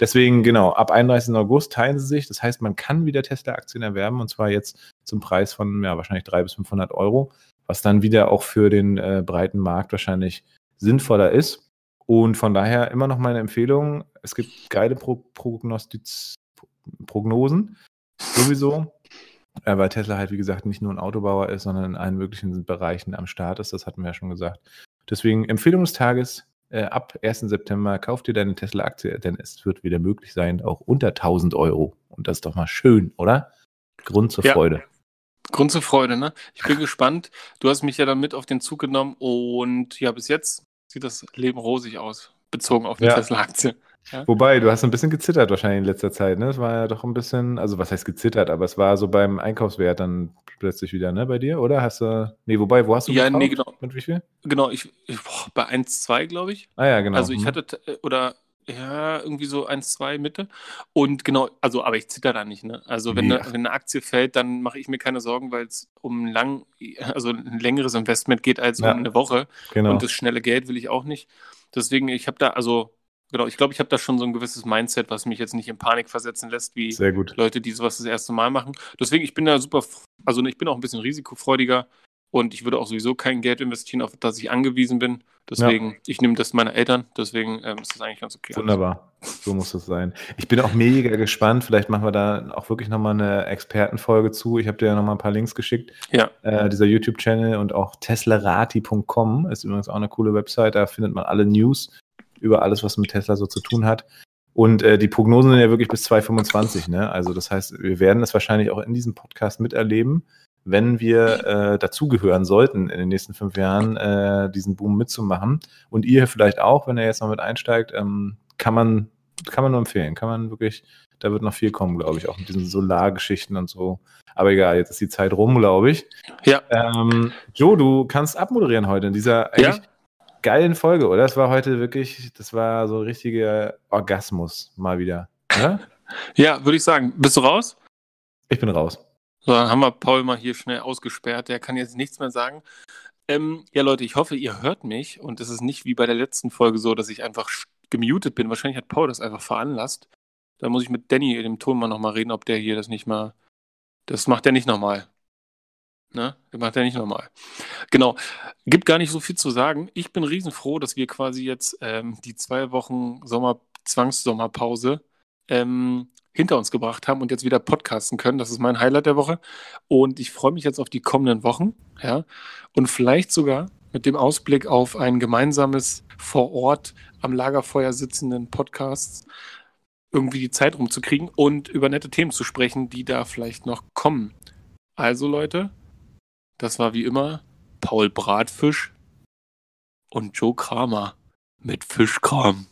Deswegen, genau, ab 31. August teilen sie sich. Das heißt, man kann wieder Tesla-Aktien erwerben, und zwar jetzt zum Preis von, ja, wahrscheinlich 300 bis 500 Euro, was dann wieder auch für den äh, breiten Markt wahrscheinlich sinnvoller ist. Und von daher immer noch meine Empfehlung. Es gibt geile Pro Prognostiz Prognosen. Sowieso. Äh, weil Tesla halt, wie gesagt, nicht nur ein Autobauer ist, sondern in allen möglichen Bereichen am Start ist. Das hatten wir ja schon gesagt. Deswegen Empfehlung des Tages. Äh, ab 1. September kauf dir deine Tesla-Aktie, denn es wird wieder möglich sein, auch unter 1000 Euro. Und das ist doch mal schön, oder? Grund zur Ja. Freude. Grund zur Freude, ne? Ich bin gespannt. Du hast mich ja dann mit auf den Zug genommen und ja, bis jetzt sieht das Leben rosig aus, bezogen auf die Ja. Tesla-Aktie. Wobei, du hast ein bisschen gezittert wahrscheinlich in letzter Zeit, ne? Es war ja doch ein bisschen, also was heißt gezittert, aber es war so beim Einkaufswert dann plötzlich wieder, ne, bei dir, oder? Hast du, nee, wobei, wo hast du Ja, gekauft? nee, genau. Mit wie viel? Genau, ich, ich boah, bei 1,2 glaube ich. Ah ja, genau. Also ich Hm. hatte, t- oder ja, irgendwie so 1,2 Mitte. Und genau, also, aber ich zitter da nicht, ne? Also wenn, Nee, eine, wenn eine Aktie fällt, dann mache ich mir keine Sorgen, weil es um lang, also ein längeres Investment geht als Ja. um eine Woche. genau. Und das schnelle Geld will ich auch nicht. Deswegen, ich habe da, also, genau, ich glaube, ich habe da schon so ein gewisses Mindset, was mich jetzt nicht in Panik versetzen lässt, wie. Leute, die sowas das erste Mal machen. Deswegen, ich bin da super, also ich bin auch ein bisschen risikofreudiger und ich würde auch sowieso kein Geld investieren, auf das ich angewiesen bin. Deswegen, ich nehme das meiner Eltern, deswegen ähm, ist das eigentlich ganz okay. Wunderbar. So muss es sein. Ich bin auch mega gespannt. Vielleicht machen wir da auch wirklich nochmal eine Expertenfolge zu. Ich habe dir ja nochmal ein paar Links geschickt. Ja. Äh, dieser YouTube-Channel und auch teslarati.com ist übrigens auch eine coole Website. Da findet man alle News über alles, was mit Tesla so zu tun hat. Und äh, die Prognosen sind ja wirklich bis 2025. Ne? Also das heißt, wir werden das wahrscheinlich auch in diesem Podcast miterleben, wenn wir äh, dazugehören sollten in den nächsten fünf Jahren, äh, diesen Boom mitzumachen. Und ihr vielleicht auch, wenn ihr jetzt noch mit einsteigt, ähm, kann man kann man nur empfehlen. Kann man wirklich, da wird noch viel kommen, glaube ich, auch mit diesen Solargeschichten und so. Aber egal, jetzt ist die Zeit rum, glaube ich. Ja. Ähm, Joe, du kannst abmoderieren heute in dieser eigentlich Ja. Geilen Folge, oder? Das war heute wirklich, das war so ein richtiger Orgasmus mal wieder. Oder? Ja, würde ich sagen. Bist du raus? Ich bin raus. So, dann haben wir Paul mal hier schnell ausgesperrt. Der kann jetzt nichts mehr sagen. Ähm, ja, Leute, ich hoffe, ihr hört mich und es ist nicht wie bei der letzten Folge so, dass ich einfach gemutet bin. Wahrscheinlich hat Paul das einfach veranlasst. Da muss ich mit Danny, dem Tonmann, nochmal reden, ob der hier das nicht mal. Das macht er nicht nochmal. Ne? Macht er nicht nochmal. Genau. Gibt gar nicht so viel zu sagen. Ich bin riesenfroh, dass wir quasi jetzt ähm, die zwei Wochen Sommer Zwangssommerpause ähm, hinter uns gebracht haben und jetzt wieder podcasten können. Das ist mein Highlight der Woche. Und ich freue mich jetzt auf die kommenden Wochen. Ja? Und vielleicht sogar mit dem Ausblick auf ein gemeinsames vor Ort am Lagerfeuer sitzenden Podcasts irgendwie die Zeit rumzukriegen und über nette Themen zu sprechen, die da vielleicht noch kommen. Also Leute, das war wie immer Paul Bratfisch und Joe Kramer mit Fischkram.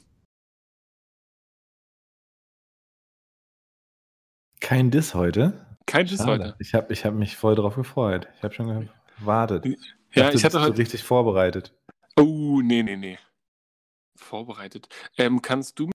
Kein Diss heute. Kein Diss Schade. heute. Ich habe ich hab mich voll drauf gefreut. Ich habe schon gewartet. Ja, dachte, ich hatte heute. richtig vorbereitet. Oh, nee, nee, nee. Vorbereitet. Ähm, kannst du